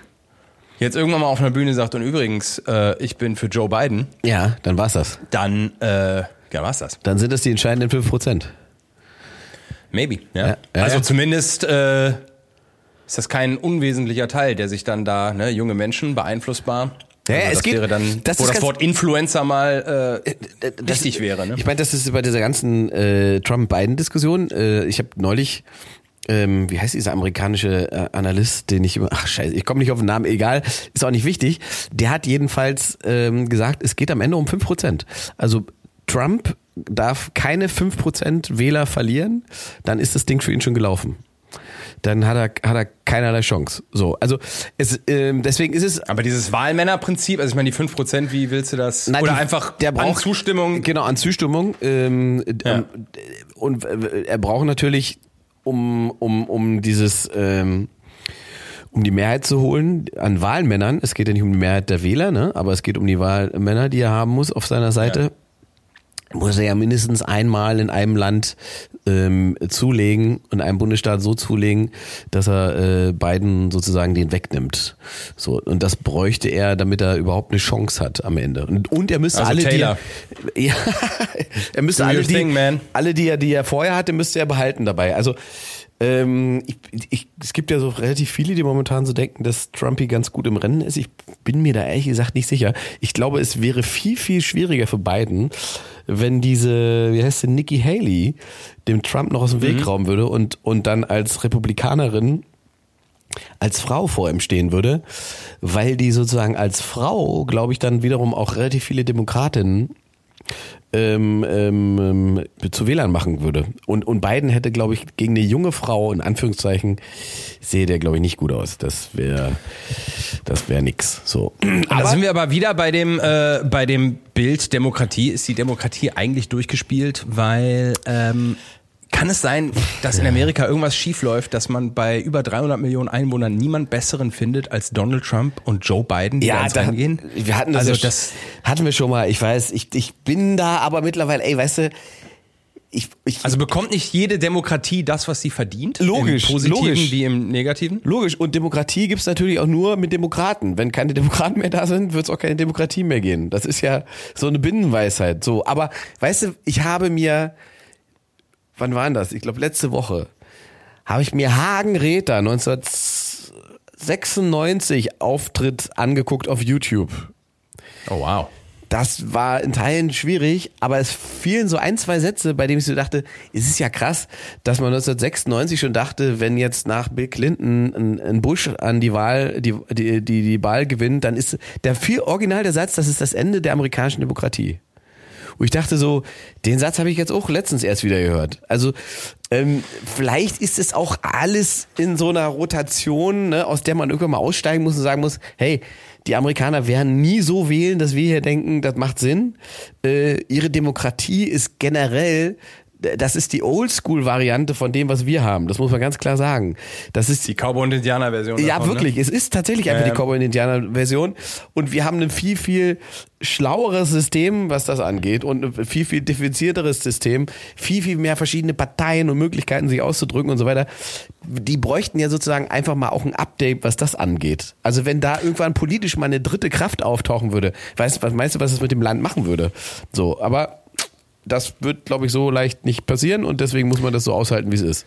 jetzt irgendwann mal auf einer Bühne sagt und übrigens, äh, ich bin für Joe Biden, Ja, dann war's das. dann äh, ja, war's das. Dann sind das die entscheidenden 5 Prozent. Maybe, ja. Ja, ja, also ja. zumindest äh, ist das kein unwesentlicher Teil, der sich dann da, ne, junge Menschen beeinflussbar. Ja, also es das geht- wäre dann, das wo das Wort Influencer mal äh, Das- wichtig wäre. Ne? Ich meine, das ist bei dieser ganzen äh, Trump-Biden-Diskussion. Äh, ich habe neulich, ähm, wie heißt dieser amerikanische äh, Analyst, den ich immer, ach scheiße, ich komme nicht auf den Namen, egal, ist auch nicht wichtig. Der hat jedenfalls ähm, gesagt, es geht am Ende um 5%. Also Trump darf keine 5% Wähler verlieren, dann ist das Ding für ihn schon gelaufen. Dann hat er, hat er keinerlei Chance. So, also es, ähm, deswegen ist es Aber dieses Wahlmännerprinzip, also ich meine die 5%, wie willst du das? Nein, Oder die- einfach der an braucht Zustimmung. Genau, an Zustimmung. Ähm, Ja. ähm, Und äh, er braucht natürlich, um, um, um dieses, ähm, um die Mehrheit zu holen an Wahlmännern. Es geht ja nicht um die Mehrheit der Wähler, ne? aber es geht um die Wahlmänner, die er haben muss auf seiner Seite. Muss er ja mindestens einmal in einem Land ähm, zulegen, in einem Bundesstaat so zulegen, dass er äh, Biden sozusagen den wegnimmt. So und das bräuchte er, damit er überhaupt eine Chance hat am Ende. Und, und er müsste Also alle Taylor. die ja, er müsste Do alle die, thing, man. alle die er die er vorher hatte, müsste er behalten dabei. Also Ähm, ich, ich, es gibt ja so relativ viele, die momentan so denken, dass Trumpy ganz gut im Rennen ist. Ich bin mir da ehrlich gesagt nicht sicher. Ich glaube, es wäre viel, viel schwieriger für Biden, wenn diese, wie heißt sie, Nikki Haley, dem Trump noch aus dem Weg rauben würde und, und dann als Republikanerin als Frau vor ihm stehen würde, weil die sozusagen als Frau, glaube ich, dann wiederum auch relativ viele Demokratinnen ähm, ähm, zu Wählern machen würde. Und, und Biden hätte, glaube ich, gegen eine junge Frau, in Anführungszeichen, sehe der, glaube ich, nicht gut aus. Das wäre das wäre nix. So. Aber da sind wir aber wieder bei dem, äh, bei dem Bild Demokratie. Ist die Demokratie eigentlich durchgespielt, weil ähm, kann es sein, dass in Amerika irgendwas schiefläuft, dass man bei über 300 Millionen Einwohnern niemand besseren findet als Donald Trump und Joe Biden, die ja, da ins da, Rennen gehen? wir hatten das, Also das- hatten wir schon mal. Ich weiß, ich, ich bin da, aber mittlerweile, ey, weißt du, ich, ich, Also bekommt nicht jede Demokratie das, was sie verdient? Logisch, Im Positiven logisch. wie im Negativen? Logisch, und Demokratie gibt's natürlich auch nur mit Demokraten. Wenn keine Demokraten mehr da sind, wird's auch keine Demokratie mehr gehen. Das ist ja so eine Binnenweisheit. So, aber weißt du, ich habe mir, wann war denn das? Ich glaube letzte Woche, habe ich mir Hagen Räther 1996 Auftritt angeguckt auf YouTube. Oh wow. Das war in Teilen schwierig, aber es fielen so ein, zwei Sätze, bei denen ich so dachte, es ist ja krass, dass man 1996 schon dachte, wenn jetzt nach Bill Clinton ein, ein Bush an die Wahl, die, die, die, die Wahl gewinnt, dann ist der viel original der Satz, das ist das Ende der amerikanischen Demokratie. Wo ich dachte so, den Satz habe ich jetzt auch letztens erst wieder gehört. Also ähm, vielleicht ist es auch alles in so einer Rotation, ne, aus der man irgendwann mal aussteigen muss und sagen muss, hey, die Amerikaner werden nie so wählen, dass wir hier denken, das macht Sinn. Äh, ihre Demokratie ist generell, das ist die Oldschool-Variante von dem, was wir haben. Das muss man ganz klar sagen. Das ist Die Cowboy- und Indianer-Version. ja, davon, wirklich. Ne? Es ist tatsächlich einfach Ja, die. Cowboy und Indianer Version. Und wir haben ein viel, viel schlaueres System, was das angeht. Und ein viel, viel differenzierteres System. Viel, viel mehr verschiedene Parteien und Möglichkeiten, sich auszudrücken und so weiter. Die bräuchten ja sozusagen einfach mal auch ein Update, was das angeht. Also wenn da irgendwann politisch mal eine dritte Kraft auftauchen würde, weißt, was meinst du, was es mit dem Land machen würde? So, aber das wird, glaube ich, so leicht nicht passieren und deswegen muss man das so aushalten, wie es ist.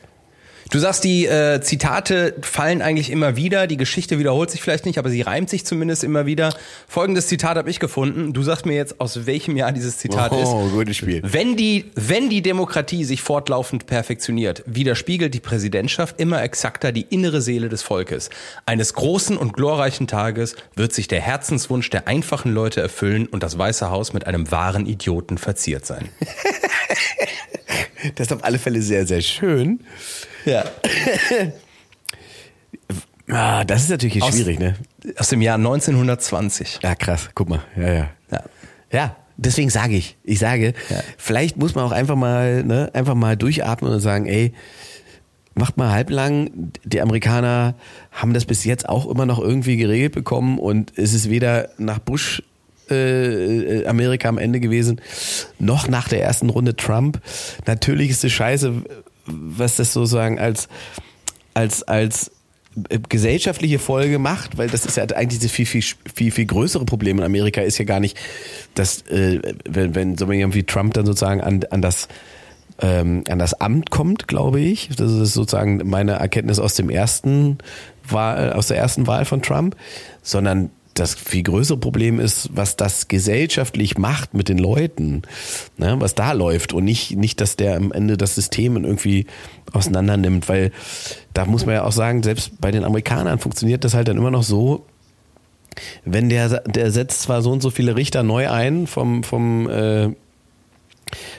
Du sagst, die äh, Zitate fallen eigentlich immer wieder, die Geschichte wiederholt sich vielleicht nicht, aber sie reimt sich zumindest immer wieder. Folgendes Zitat habe ich gefunden. Du sagst mir jetzt, aus welchem Jahr dieses Zitat ist. Oh, gutes Spiel. Wenn die, wenn die Demokratie sich fortlaufend perfektioniert, widerspiegelt die Präsidentschaft immer exakter die innere Seele des Volkes. Eines großen und glorreichen Tages wird sich der Herzenswunsch der einfachen Leute erfüllen und das Weiße Haus mit einem wahren Idioten verziert sein. Das ist auf alle Fälle sehr, sehr schön. Ja. Ah, das ist natürlich Aus- schwierig, ne? Aus dem Jahr 1920. Ja, krass. Guck mal. Ja, ja. Ja. Ja, deswegen sage ich, ich sage, Ja. vielleicht muss man auch einfach mal, ne, einfach mal durchatmen und sagen, ey, macht mal halblang. Die Amerikaner haben das bis jetzt auch immer noch irgendwie geregelt bekommen und es ist weder nach Bush äh, Amerika am Ende gewesen, noch nach der ersten Runde Trump. Natürlich ist es scheiße, was das sozusagen als, als, als äh, gesellschaftliche Folge macht, weil das ist ja eigentlich das viel, viel, viel, viel größere Problem in Amerika ist ja gar nicht, dass, äh, wenn, wenn so jemand wie Trump dann sozusagen an, an das ähm, an das Amt kommt, glaube ich. Das ist sozusagen meine Erkenntnis aus dem ersten Wahl, aus der ersten Wahl von Trump, sondern das viel größere Problem ist, was das gesellschaftlich macht mit den Leuten, ne, was da läuft und nicht, nicht, dass der am Ende das System irgendwie auseinander nimmt, weil da muss man ja auch sagen, selbst bei den Amerikanern funktioniert das halt dann immer noch so, wenn der, der setzt zwar so und so viele Richter neu ein vom, vom, äh,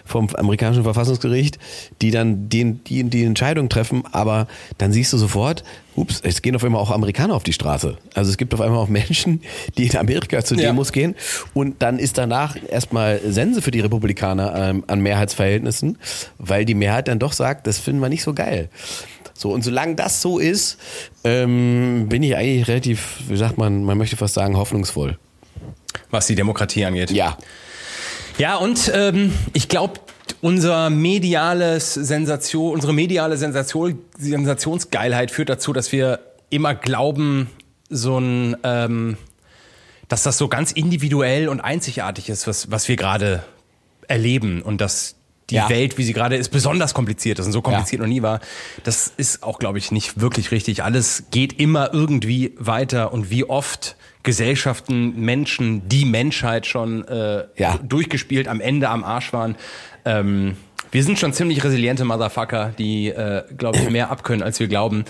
vom amerikanischen Verfassungsgericht, die dann den, die, die Entscheidung treffen, aber dann siehst du sofort, ups, es gehen auf einmal auch Amerikaner auf die Straße. Also es gibt auf einmal auch Menschen, die in Amerika zu Ja. Demos gehen und dann ist danach erstmal Sense für die Republikaner ähm, an Mehrheitsverhältnissen, weil die Mehrheit dann doch sagt, das finden wir nicht so geil. So, und solange das so ist, ähm, bin ich eigentlich relativ, wie sagt man, man möchte fast sagen, hoffnungsvoll. Was die Demokratie angeht. Ja. Ja, und ähm, ich glaube, unser mediales Sensation, unsere mediale Sensation, Sensationsgeilheit führt dazu, dass wir immer glauben, so ein, ähm, dass das so ganz individuell und einzigartig ist, was, was wir gerade erleben und dass die Ja. Welt, wie sie gerade ist, besonders kompliziert ist und so kompliziert Ja. noch nie war. Das ist auch, glaube ich, nicht wirklich richtig. Alles geht immer irgendwie weiter und wie oft Gesellschaften, Menschen, die Menschheit schon äh, Ja. durchgespielt, am Ende am Arsch waren. Ähm, wir sind schon ziemlich resiliente Motherfucker, die, äh, glaube ich, mehr abkönnen, als wir glauben.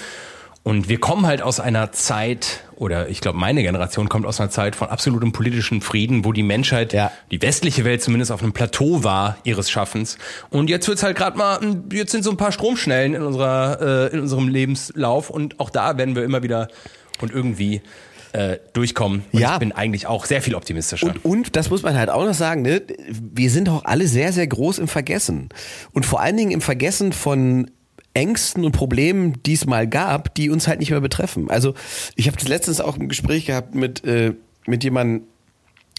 Und wir kommen halt aus einer Zeit, oder ich glaube, meine Generation kommt aus einer Zeit von absolutem politischen Frieden, wo die Menschheit, Ja. die westliche Welt zumindest auf einem Plateau war ihres Schaffens. Und jetzt wird's halt gerade mal, ein- jetzt sind so ein paar Stromschnellen in unserer, äh, in unserem Lebenslauf und auch da werden wir immer wieder und irgendwie äh, durchkommen. Und Ja. ich bin eigentlich auch sehr viel optimistischer. Und, und das muss man halt auch noch sagen, ne? wir sind auch alle sehr, sehr groß im Vergessen. Und vor allen Dingen im Vergessen von Ängsten und Problemen, die es mal gab, die uns halt nicht mehr betreffen. Also ich habe das letztens auch im Gespräch gehabt mit, äh, mit jemandem,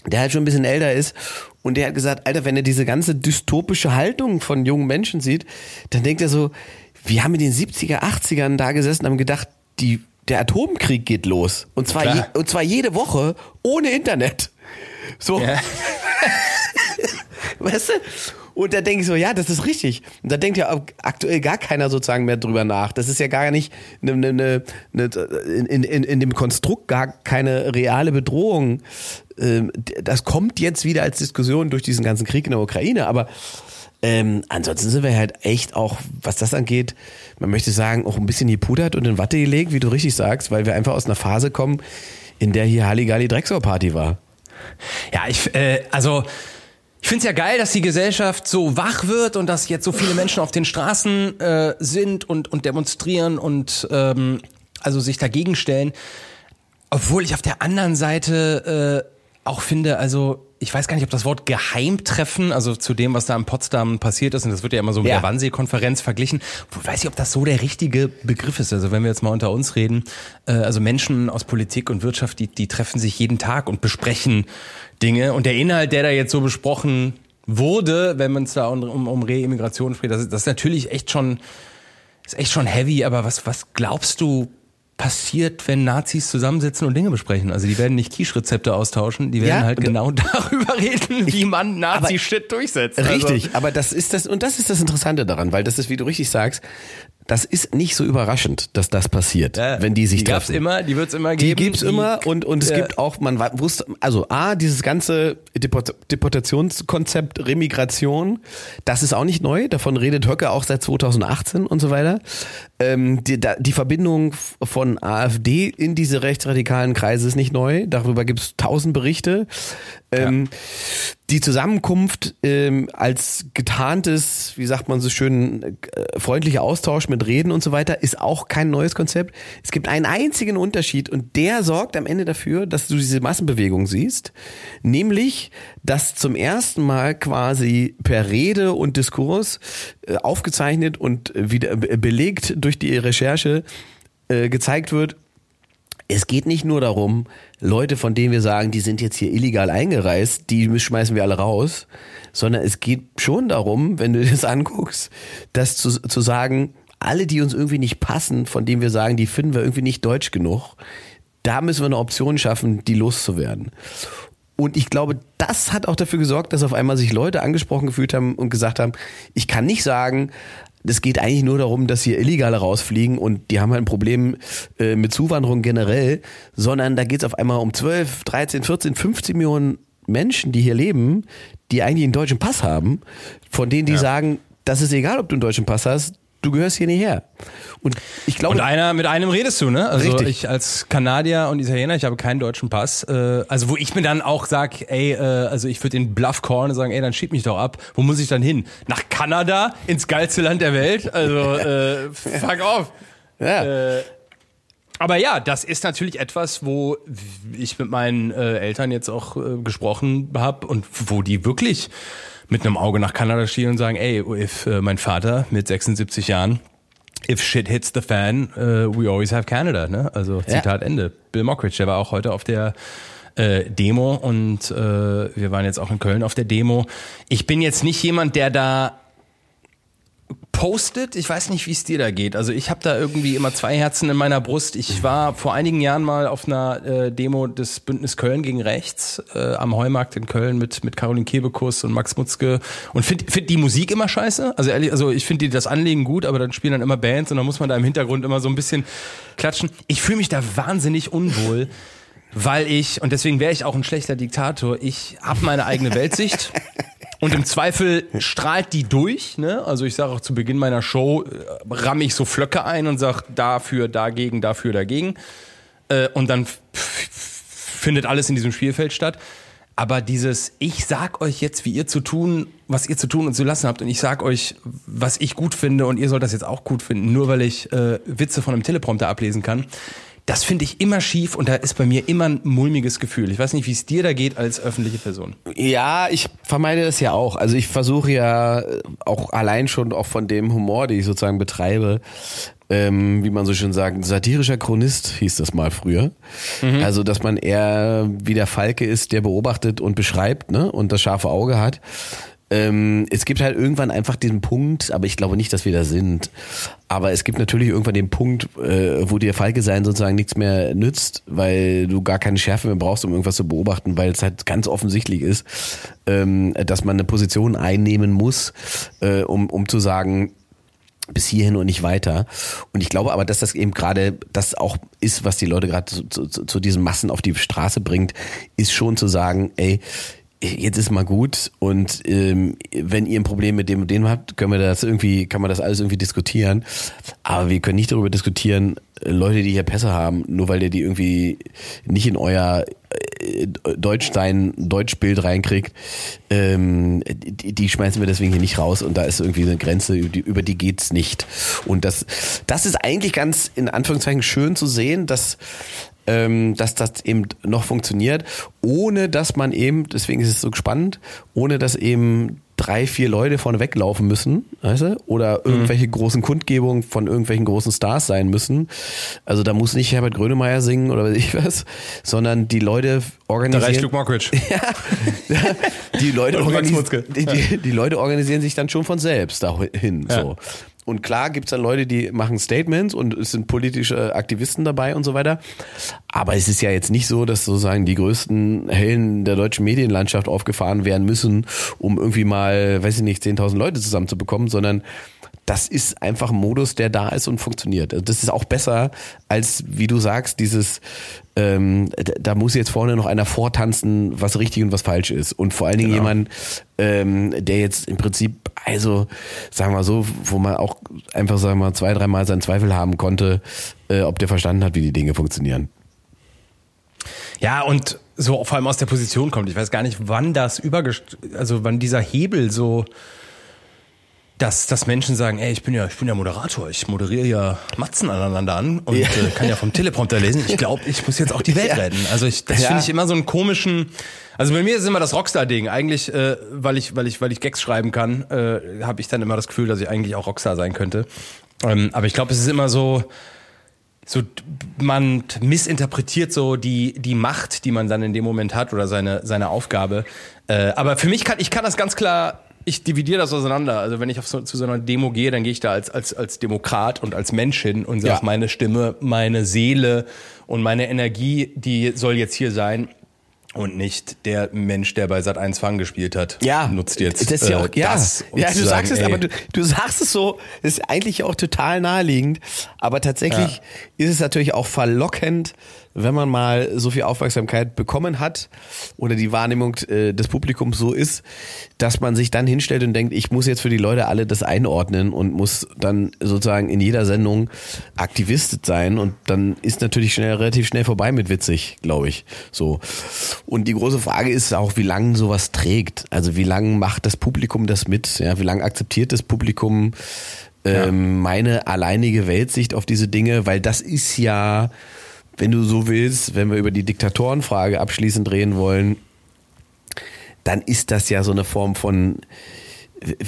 der halt schon ein bisschen älter ist und der hat gesagt, Alter, wenn er diese ganze dystopische Haltung von jungen Menschen sieht, dann denkt er so, wir haben in den 70er, 80ern da gesessen und haben gedacht, die, der Atomkrieg geht los. Und zwar, je, und zwar jede Woche ohne Internet. So. Ja. Weißt du? Und da denke ich so, ja, das ist richtig. Und da denkt ja aktuell gar keiner sozusagen mehr drüber nach. Das ist ja gar nicht eine, eine, eine, eine, in, in, in dem Konstrukt gar keine reale Bedrohung. Ähm, Das kommt jetzt wieder als Diskussion durch diesen ganzen Krieg in der Ukraine, aber ähm, ansonsten sind wir halt echt auch, was das angeht, man möchte sagen, auch ein bisschen gepudert und in Watte gelegt, wie du richtig sagst, weil wir einfach aus einer Phase kommen, in der hier Halligalli Drecksau Party war. Ja, ich, äh, also ich finde es ja geil, dass die Gesellschaft so wach wird und dass jetzt so viele Menschen auf den Straßen äh, sind und, und demonstrieren und ähm, also sich dagegen stellen. Obwohl ich auf der anderen Seite äh, auch finde, also ich weiß gar nicht, ob das Wort Geheimtreffen, also zu dem, was da in Potsdam passiert ist, und das wird ja immer so mit Ja. der Wannsee-Konferenz verglichen, ich weiß nicht, ob das so der richtige Begriff ist. Also wenn wir jetzt mal unter uns reden, äh, also Menschen aus Politik und Wirtschaft, die, die treffen sich jeden Tag und besprechen Dinge. Und der Inhalt, der da jetzt so besprochen wurde, wenn man es da um, um, um Reimmigration spricht, das ist, das ist natürlich echt schon, ist echt schon heavy, aber was, was glaubst du, passiert, wenn Nazis zusammensitzen und Dinge besprechen. Also die werden nicht Quiche-Rezepte austauschen, die werden Ja, halt genau darüber reden, wie man Nazi-Shit durchsetzt. Also- Richtig, aber das ist das, und das ist das Interessante daran, weil das ist, wie du richtig sagst, das ist nicht so überraschend, dass das passiert, Ja, wenn die sich die gab's treffen. immer, die wird's immer Die geben. gibt's immer und, und es Ja. gibt auch, man wusste, also A, dieses ganze Deport Deportationskonzept Remigration, das ist auch nicht neu, davon redet Höcke auch seit 2018 und so weiter. Ähm, die, da, die Verbindung von AfD in diese rechtsradikalen Kreise ist nicht neu, darüber gibt's tausend Berichte. Ähm, Die Zusammenkunft ähm, als getarntes, wie sagt man so schön, äh, freundlicher Austausch mit Reden und so weiter, ist auch kein neues Konzept. Es gibt einen einzigen Unterschied und der sorgt am Ende dafür, dass du diese Massenbewegung siehst, nämlich, dass zum ersten Mal quasi per Rede und Diskurs äh, aufgezeichnet und äh, wieder be- belegt durch die Recherche äh, gezeigt wird, es geht nicht nur darum, Leute, von denen wir sagen, die sind jetzt hier illegal eingereist, die schmeißen wir alle raus, sondern es geht schon darum, wenn du das anguckst, das zu, zu sagen, alle, die uns irgendwie nicht passen, von denen wir sagen, die finden wir irgendwie nicht deutsch genug, da müssen wir eine Option schaffen, die loszuwerden. Und ich glaube, das hat auch dafür gesorgt, dass auf einmal sich Leute angesprochen gefühlt haben und gesagt haben, ich kann nicht sagen, es geht eigentlich nur darum, dass hier Illegale rausfliegen und die haben halt ein Problem äh, mit Zuwanderung generell, sondern da geht es auf einmal um 12, 13, 14, 15 Millionen Menschen, die hier leben, die eigentlich einen deutschen Pass haben, von denen die sagen, das ist egal, ob du einen deutschen Pass hast, du gehörst hier nicht her. Und ich glaube, Und einer, mit einem redest du, ne? Also Richtig. ich als Kanadier und Italiener, ich habe keinen deutschen Pass. Äh, also wo ich mir dann auch sag, ey, äh, also ich würde in Bluff callen und sagen, ey, dann schieb mich doch ab. Wo muss ich dann hin? Nach Kanada? Ins geilste Land der Welt? Also äh, fuck off. ja. Äh, aber ja, das ist natürlich etwas, wo ich mit meinen äh, Eltern jetzt auch äh, gesprochen habe und wo die wirklich mit einem Auge nach Kanada stehen und sagen, ey, if äh, mein Vater mit 76 Jahren, if shit hits the fan, äh, we always have Canada, ne? Also Ja. Zitat Ende. Bill Mockridge, der war auch heute auf der äh, Demo und äh, wir waren jetzt auch in Köln auf der Demo. Ich bin jetzt nicht jemand, der da gepostet. Ich weiß nicht, wie es dir da geht. Also ich habe da irgendwie immer zwei Herzen in meiner Brust. Ich war vor einigen Jahren mal auf einer äh, Demo des Bündnis Köln gegen Rechts äh, am Heumarkt in Köln mit mit Caroline Kebekus und Max Mutzke und finde find die Musik immer scheiße. Also ehrlich, also ich finde das Anlegen gut, aber dann spielen dann immer Bands und dann muss man da im Hintergrund immer so ein bisschen klatschen. Ich fühle mich da wahnsinnig unwohl weil ich, und deswegen wäre ich auch ein schlechter Diktator, ich habe meine eigene Weltsicht. Und im Zweifel strahlt die durch. Ne? Also ich sage auch zu Beginn meiner Show, äh, ramme ich so Flöcke ein und sage dafür, dagegen, dafür, dagegen. Äh, und dann findet alles in diesem Spielfeld statt. Aber dieses, ich sag euch jetzt, wie ihr zu tun, was ihr zu tun und zu lassen habt, und ich sag euch, was ich gut finde, und ihr sollt das jetzt auch gut finden, nur weil ich äh, Witze von einem Teleprompter ablesen kann das finde ich immer schief und da ist bei mir immer ein mulmiges Gefühl. Ich weiß nicht, wie es dir da geht als öffentliche Person. Ja, ich vermeide das ja auch. Also ich versuche ja auch allein schon auch von dem Humor, den ich sozusagen betreibe, ähm, wie man so schön sagt, satirischer Chronist hieß das mal früher. Mhm. Also, dass man eher wie der Falke ist, der beobachtet und beschreibt, ne, und das scharfe Auge hat. Ähm, es gibt halt irgendwann einfach diesen Punkt, aber ich glaube nicht, dass wir da sind. Aber es gibt natürlich irgendwann den Punkt, äh, wo dir Falke sein sozusagen nichts mehr nützt, weil du gar keine Schärfe mehr brauchst, um irgendwas zu beobachten, weil es halt ganz offensichtlich ist, ähm, dass man eine Position einnehmen muss, äh, um, um zu sagen, bis hierhin und nicht weiter. Und ich glaube aber, dass das eben gerade das auch ist, was die Leute gerade zu, zu, zu diesen Massen auf die Straße bringt, ist schon zu sagen, ey, jetzt ist mal gut und ähm, wenn ihr ein Problem mit dem und dem habt, können wir das irgendwie, kann man das alles irgendwie diskutieren. Aber wir können nicht darüber diskutieren, äh, Leute, die hier Pässe haben, nur weil ihr die irgendwie nicht in euer äh, Deutschstein, Deutschbild reinkriegt, ähm, die, die schmeißen wir deswegen hier nicht raus und da ist irgendwie eine Grenze, über die, über die geht's nicht. Und das, das ist eigentlich ganz in Anführungszeichen schön zu sehen, dass ähm, dass das eben noch funktioniert, ohne dass man eben, deswegen ist es so spannend, ohne dass eben drei, vier Leute vorne weglaufen müssen, weißt du? Oder mhm. irgendwelche mhm. großen Kundgebungen von irgendwelchen großen Stars sein müssen. Also da muss nicht Herbert Grönemeyer singen oder weiß ich was, sondern die Leute organisieren. Da reicht Luke Mockridge. ja, die Leute, organis die, die, die, Leute organisieren sich dann schon von selbst dahin. Ja. So. Und klar gibt's dann Leute, die machen Statements und es sind politische Aktivisten dabei und so weiter. Aber es ist ja jetzt nicht so, dass sozusagen die größten Hellen der deutschen Medienlandschaft aufgefahren werden müssen, um irgendwie mal, weiß ich nicht, 10.000 Leute zusammenzubekommen, sondern das ist einfach ein Modus, der da ist und funktioniert. Also das ist auch besser als, wie du sagst, dieses, ähm, da muss jetzt vorne noch einer vortanzen, was richtig und was falsch ist. Und vor allen Dingen genau. jemand, ähm, der jetzt im Prinzip, also sagen wir so, wo man auch einfach, sagen wir mal, zwei, dreimal seinen Zweifel haben konnte, äh, ob der verstanden hat, wie die Dinge funktionieren. Ja, und so vor allem aus der Position kommt. Ich weiß gar nicht, wann das übergest, also wann dieser Hebel so dass, dass Menschen sagen, ey, ich bin ja, ich bin ja Moderator, ich moderiere ja Matzen aneinander an und ja. äh, kann ja vom Teleprompter lesen. Ich glaube, ich muss jetzt auch die Welt ja. retten. Also ich, das ja. finde ich immer so einen komischen. Also bei mir ist immer das Rockstar-Ding. Eigentlich, äh, weil ich, weil ich, weil ich Gags schreiben kann, äh, habe ich dann immer das Gefühl, dass ich eigentlich auch Rockstar sein könnte. Ähm, aber ich glaube, es ist immer so, so man missinterpretiert so die die Macht, die man dann in dem Moment hat oder seine seine Aufgabe. Äh, aber für mich kann ich kann das ganz klar ich dividiere das auseinander. Also wenn ich auf so, zu so einer Demo gehe, dann gehe ich da als, als, als Demokrat und als Mensch hin und sage, ja. meine Stimme, meine Seele und meine Energie, die soll jetzt hier sein. Und nicht der Mensch, der bei Sat 1 Fang gespielt hat, ja, nutzt jetzt das ist ja auch, äh, ja, das. Um ja, du sagst sagen, es, aber du, du sagst es so, ist eigentlich auch total naheliegend. Aber tatsächlich ja. ist es natürlich auch verlockend, wenn man mal so viel Aufmerksamkeit bekommen hat oder die Wahrnehmung äh, des Publikums so ist, dass man sich dann hinstellt und denkt, ich muss jetzt für die Leute alle das einordnen und muss dann sozusagen in jeder Sendung Aktivist sein und dann ist natürlich schnell relativ schnell vorbei mit witzig, glaube ich. So. Und die große Frage ist auch, wie lange sowas trägt. Also wie lange macht das Publikum das mit? Ja, wie lange akzeptiert das Publikum ähm, ja. meine alleinige Weltsicht auf diese Dinge? Weil das ist ja wenn du so willst, wenn wir über die Diktatorenfrage abschließend reden wollen, dann ist das ja so eine Form von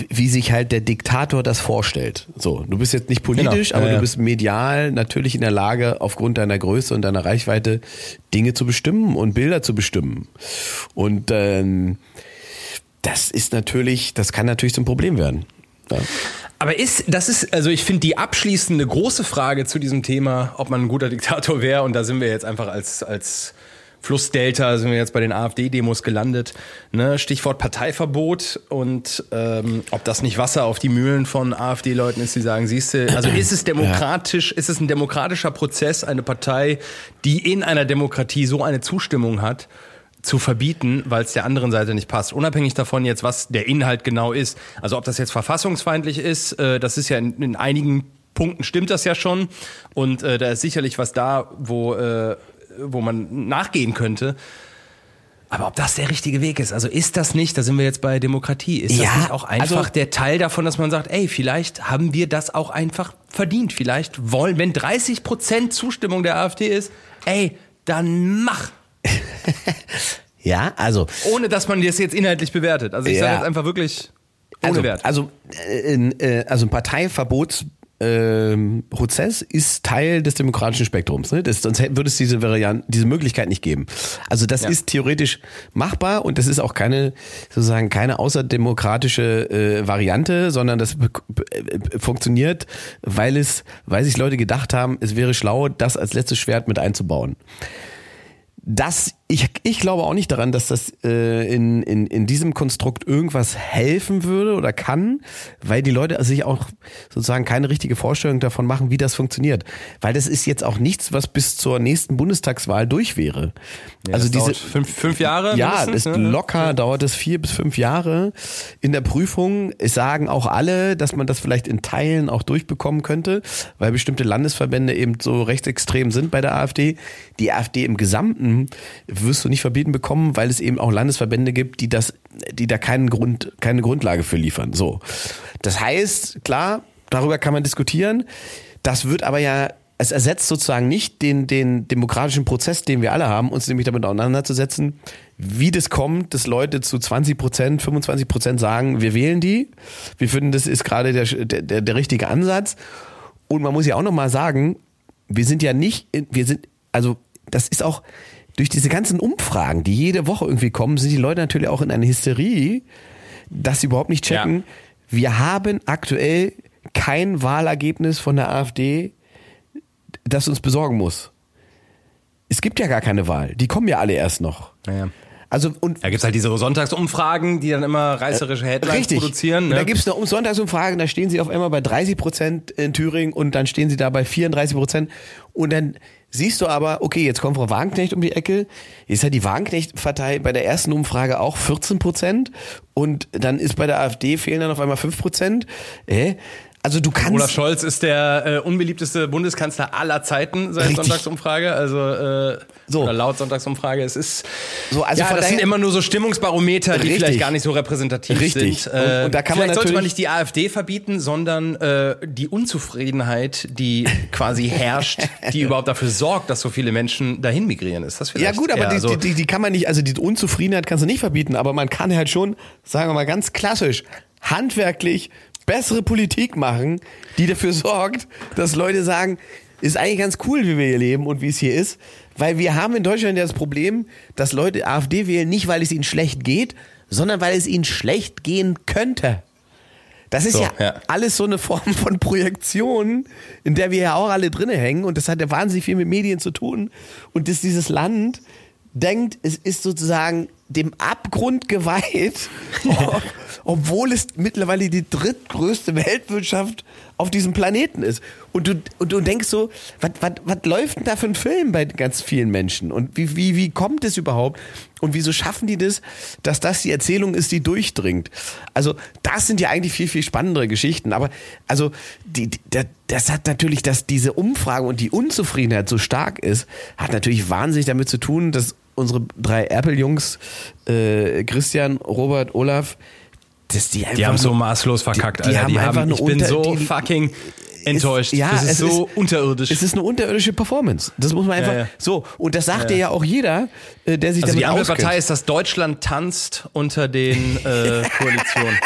wie sich halt der Diktator das vorstellt. So, du bist jetzt nicht politisch, genau. aber äh, du bist medial natürlich in der Lage, aufgrund deiner Größe und deiner Reichweite Dinge zu bestimmen und Bilder zu bestimmen. Und ähm, das ist natürlich, das kann natürlich zum Problem werden. Ja. Aber ist, das ist, also ich finde die abschließende große Frage zu diesem Thema, ob man ein guter Diktator wäre, und da sind wir jetzt einfach als, als Flussdelta sind wir jetzt bei den AfD-Demos gelandet. Ne? Stichwort Parteiverbot und ähm, ob das nicht Wasser auf die Mühlen von AfD-Leuten ist, die sagen, siehst du, also ist es demokratisch, ist es ein demokratischer Prozess, eine Partei, die in einer Demokratie so eine Zustimmung hat, zu verbieten, weil es der anderen Seite nicht passt. Unabhängig davon jetzt, was der Inhalt genau ist. Also ob das jetzt verfassungsfeindlich ist, äh, das ist ja in, in einigen Punkten stimmt das ja schon. Und äh, da ist sicherlich was da, wo, äh, wo man nachgehen könnte. Aber ob das der richtige Weg ist, also ist das nicht, da sind wir jetzt bei Demokratie, ist Ja, das nicht auch einfach also- der Teil davon, dass man sagt, ey, vielleicht haben wir das auch einfach verdient. Vielleicht wollen, wenn 30 Prozent Zustimmung der AfD ist, ey, dann mach. Ja, also Ohne dass man das jetzt inhaltlich bewertet. Also ich Ja. sage jetzt einfach wirklich ohne also, Wert. Also, äh, äh, also ein Parteiverbotsprozess ähm, Prozess ist Teil des demokratischen Spektrums. Ne? Das, sonst würde es diese Variante, diese Möglichkeit nicht geben. Also das Ja. ist theoretisch machbar und das ist auch keine sozusagen keine außerdemokratische äh, Variante, sondern das äh, funktioniert, weil es, weil sich Leute gedacht haben, es wäre schlau, das als letztes Schwert mit einzubauen. Das, ich, ich glaube auch nicht daran, dass das äh, in, in, in diesem Konstrukt irgendwas helfen würde oder kann, weil die Leute sich auch sozusagen keine richtige Vorstellung davon machen, wie das funktioniert. Weil das ist jetzt auch nichts, was bis zur nächsten Bundestagswahl durch wäre. also das diese fünf, fünf Jahre. ja, das ne? locker dauert es vier bis fünf Jahre in der Prüfung. Es sagen auch alle, dass man das vielleicht in Teilen auch durchbekommen könnte, weil bestimmte Landesverbände eben so rechtsextrem sind bei der AfD. Die AfD im Gesamten wirst du nicht verbieten bekommen, weil es eben auch Landesverbände gibt, die das, die da keinen Grund, keine Grundlage für liefern. So. Das heißt, klar, darüber kann man diskutieren. Das wird aber ja es ersetzt sozusagen nicht den, den demokratischen Prozess, den wir alle haben, uns nämlich damit auseinanderzusetzen, wie das kommt, dass Leute zu 20 Prozent, 25 Prozent sagen, wir wählen die. Wir finden, das ist gerade der, der, der richtige Ansatz. Und man muss ja auch nochmal sagen, wir sind ja nicht, wir sind, also das ist auch durch diese ganzen Umfragen, die jede Woche irgendwie kommen, sind die Leute natürlich auch in einer Hysterie, dass sie überhaupt nicht checken. Wir haben aktuell kein Wahlergebnis von der AfD, das uns besorgen muss. Es gibt ja gar keine Wahl. Die kommen ja alle erst noch. Ja. Also und Da gibt's halt diese Sonntagsumfragen, die dann immer reißerische Headlines Richtig. produzieren. Ne? da gibt's eine Sonntagsumfrage, da stehen sie auf einmal bei 30 Prozent in Thüringen und dann stehen sie da bei 34 Prozent. Und dann siehst du aber, okay, jetzt kommt Frau Wagenknecht um die Ecke. Jetzt hat die Wagenknecht-Partei bei der ersten Umfrage auch 14 Prozent. Und dann ist bei der AfD fehlen dann auf einmal 5 Prozent. Äh? Also du kannst... Olaf Scholz ist der äh, unbeliebteste Bundeskanzler aller Zeiten seit Richtig. Sonntagsumfrage. Also äh, So. oder laut Sonntagsumfrage. Es ist So, also ja, das sind immer nur so Stimmungsbarometer, die Richtig. vielleicht gar nicht so repräsentativ Richtig. sind. Und- und da kann man vielleicht sollte man nicht die AfD verbieten, sondern äh, die Unzufriedenheit, die quasi herrscht, die überhaupt dafür sorgt, dass so viele Menschen dahin migrieren. Ist das Ja vielleicht gut, aber die, so? die, die, die kann man nicht, also die Unzufriedenheit kannst du nicht verbieten, aber man kann halt schon, sagen wir mal ganz klassisch, handwerklich bessere Politik machen, die dafür sorgt, dass Leute sagen, ist eigentlich ganz cool, wie wir hier leben und wie es hier ist, weil wir haben in Deutschland ja das Problem, dass Leute AfD wählen, nicht weil es ihnen schlecht geht, sondern weil es ihnen schlecht gehen könnte. Das ist So, ja, ja. alles so eine Form von Projektion, in der wir ja auch alle drinne hängen und das hat ja wahnsinnig viel mit Medien zu tun und dass dieses Land denkt, es ist sozusagen dem Abgrund geweiht, ob, obwohl es mittlerweile die drittgrößte Weltwirtschaft auf diesem Planeten ist. Und du, und du denkst so, was, läuft denn da für ein Film bei ganz vielen Menschen? Und wie, wie, wie kommt es überhaupt? Und wieso schaffen die das, dass das die Erzählung ist, die durchdringt? Also, das sind ja eigentlich viel, viel spannendere Geschichten. Aber, also, die, die, das- das hat natürlich, dass diese Umfrage und die Unzufriedenheit so stark ist, hat natürlich wahnsinnig damit zu tun, dass unsere drei Apple-Jungs, äh, Christian, Robert, Olaf, dass die einfach die haben so maßlos verkackt, die- die Alter. haben Die haben, eine ich bin unter- so die- fucking enttäuscht. ja, das ist so ist- unterirdisch. Es ist eine unterirdische Performance. Das muss man einfach Ja, ja. so. Und das sagt dir ja auch jeder, äh, der sich also die damit Ampelpartei auskennt. ist, dass Deutschland tanzt unter den äh, Koalitionen.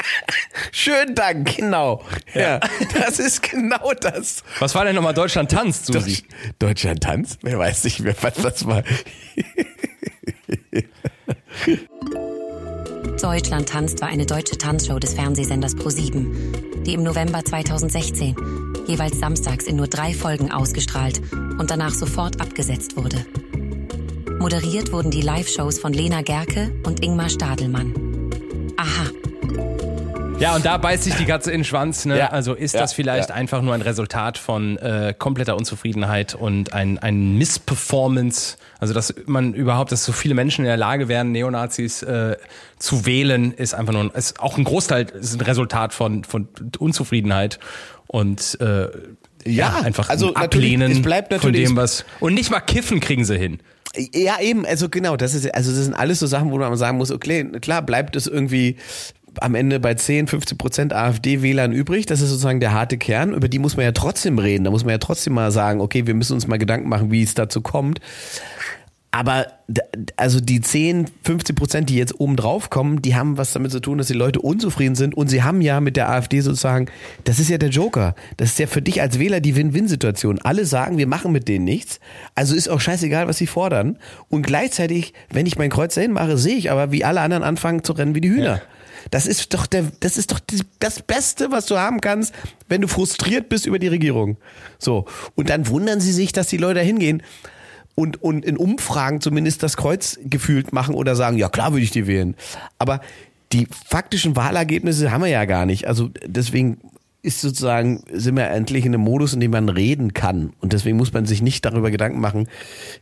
Schönen Dank, genau. Ja. das ist genau das. Was war denn nochmal Deutschland tanzt, Susi? Deutsch, Deutschland tanzt? Wer weiß nicht mehr, was das war. Deutschland tanzt war eine deutsche Tanzshow des Fernsehsenders ProSieben. die im November 2016 jeweils samstags in nur drei Folgen ausgestrahlt und danach sofort abgesetzt wurde. Moderiert wurden die Live-Shows von Lena Gerke und Ingmar Stadelmann. Aha, Ja, und da beißt sich die Katze in den Schwanz. Ne? Ja. Also ist Ja. das vielleicht Ja. einfach nur ein Resultat von äh, kompletter Unzufriedenheit und ein, ein Missperformance. Also dass man überhaupt, dass so viele Menschen in der Lage wären, Neonazis äh, zu wählen, ist einfach nur ein, ist auch ein Großteil ist ein Resultat von, von Unzufriedenheit und äh, ja, einfach also ein Ablehnen es bleibt von natürlich- dem, was. Und nicht mal kiffen kriegen sie hin. Ja, eben, also genau, das ist, also das sind alles so Sachen, wo man sagen muss, okay, klar, bleibt es irgendwie am Ende bei 10, 15 Prozent AfD-Wählern übrig. Das ist sozusagen der harte Kern. Über die muss man ja trotzdem reden. Da muss man ja trotzdem mal sagen, okay, wir müssen uns mal Gedanken machen, wie es dazu kommt. Aber also die 10, 15 Prozent, die jetzt oben drauf kommen, die haben was damit zu tun, dass die Leute unzufrieden sind und sie haben ja mit der AfD sozusagen, das ist ja der Joker. Das ist ja für dich als Wähler die Win-Win-Situation. Alle sagen, wir machen mit denen nichts. Also ist auch scheißegal, was sie fordern. Und gleichzeitig, wenn ich mein Kreuz dahin mache, sehe ich aber, wie alle anderen anfangen zu rennen wie die Hühner. Das ist doch der, das ist doch das Beste, was du haben kannst, wenn du frustriert bist über die Regierung. So. Und dann wundern sie sich, dass die Leute hingehen und, und in Umfragen zumindest das Kreuz gefühlt machen oder sagen, ja klar würde ich die wählen. Aber die faktischen Wahlergebnisse haben wir ja gar nicht. Also deswegen ist sozusagen, sind wir endlich in einem Modus, in dem man reden kann. Und deswegen muss man sich nicht darüber Gedanken machen,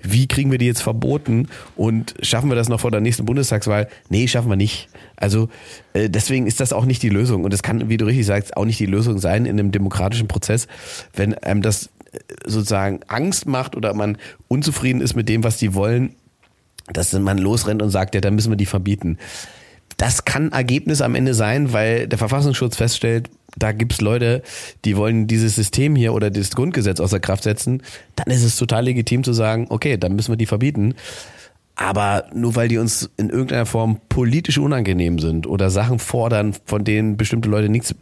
wie kriegen wir die jetzt verboten und schaffen wir das noch vor der nächsten Bundestagswahl? Nee, schaffen wir nicht. Also äh, deswegen ist das auch nicht die Lösung. Und das kann, wie du richtig sagst, auch nicht die Lösung sein in einem demokratischen Prozess, wenn einem das äh, sozusagen Angst macht oder man unzufrieden ist mit dem, was die wollen, dass man losrennt und sagt, ja, dann müssen wir die verbieten. Das kann Ergebnis am Ende sein, weil der Verfassungsschutz feststellt, da gibt's Leute, die wollen dieses System hier oder das Grundgesetz außer Kraft setzen, dann ist es total legitim zu sagen, okay, dann müssen wir die verbieten. Aber nur weil die uns in irgendeiner Form politisch unangenehm sind oder Sachen fordern, von denen bestimmte Leute nichts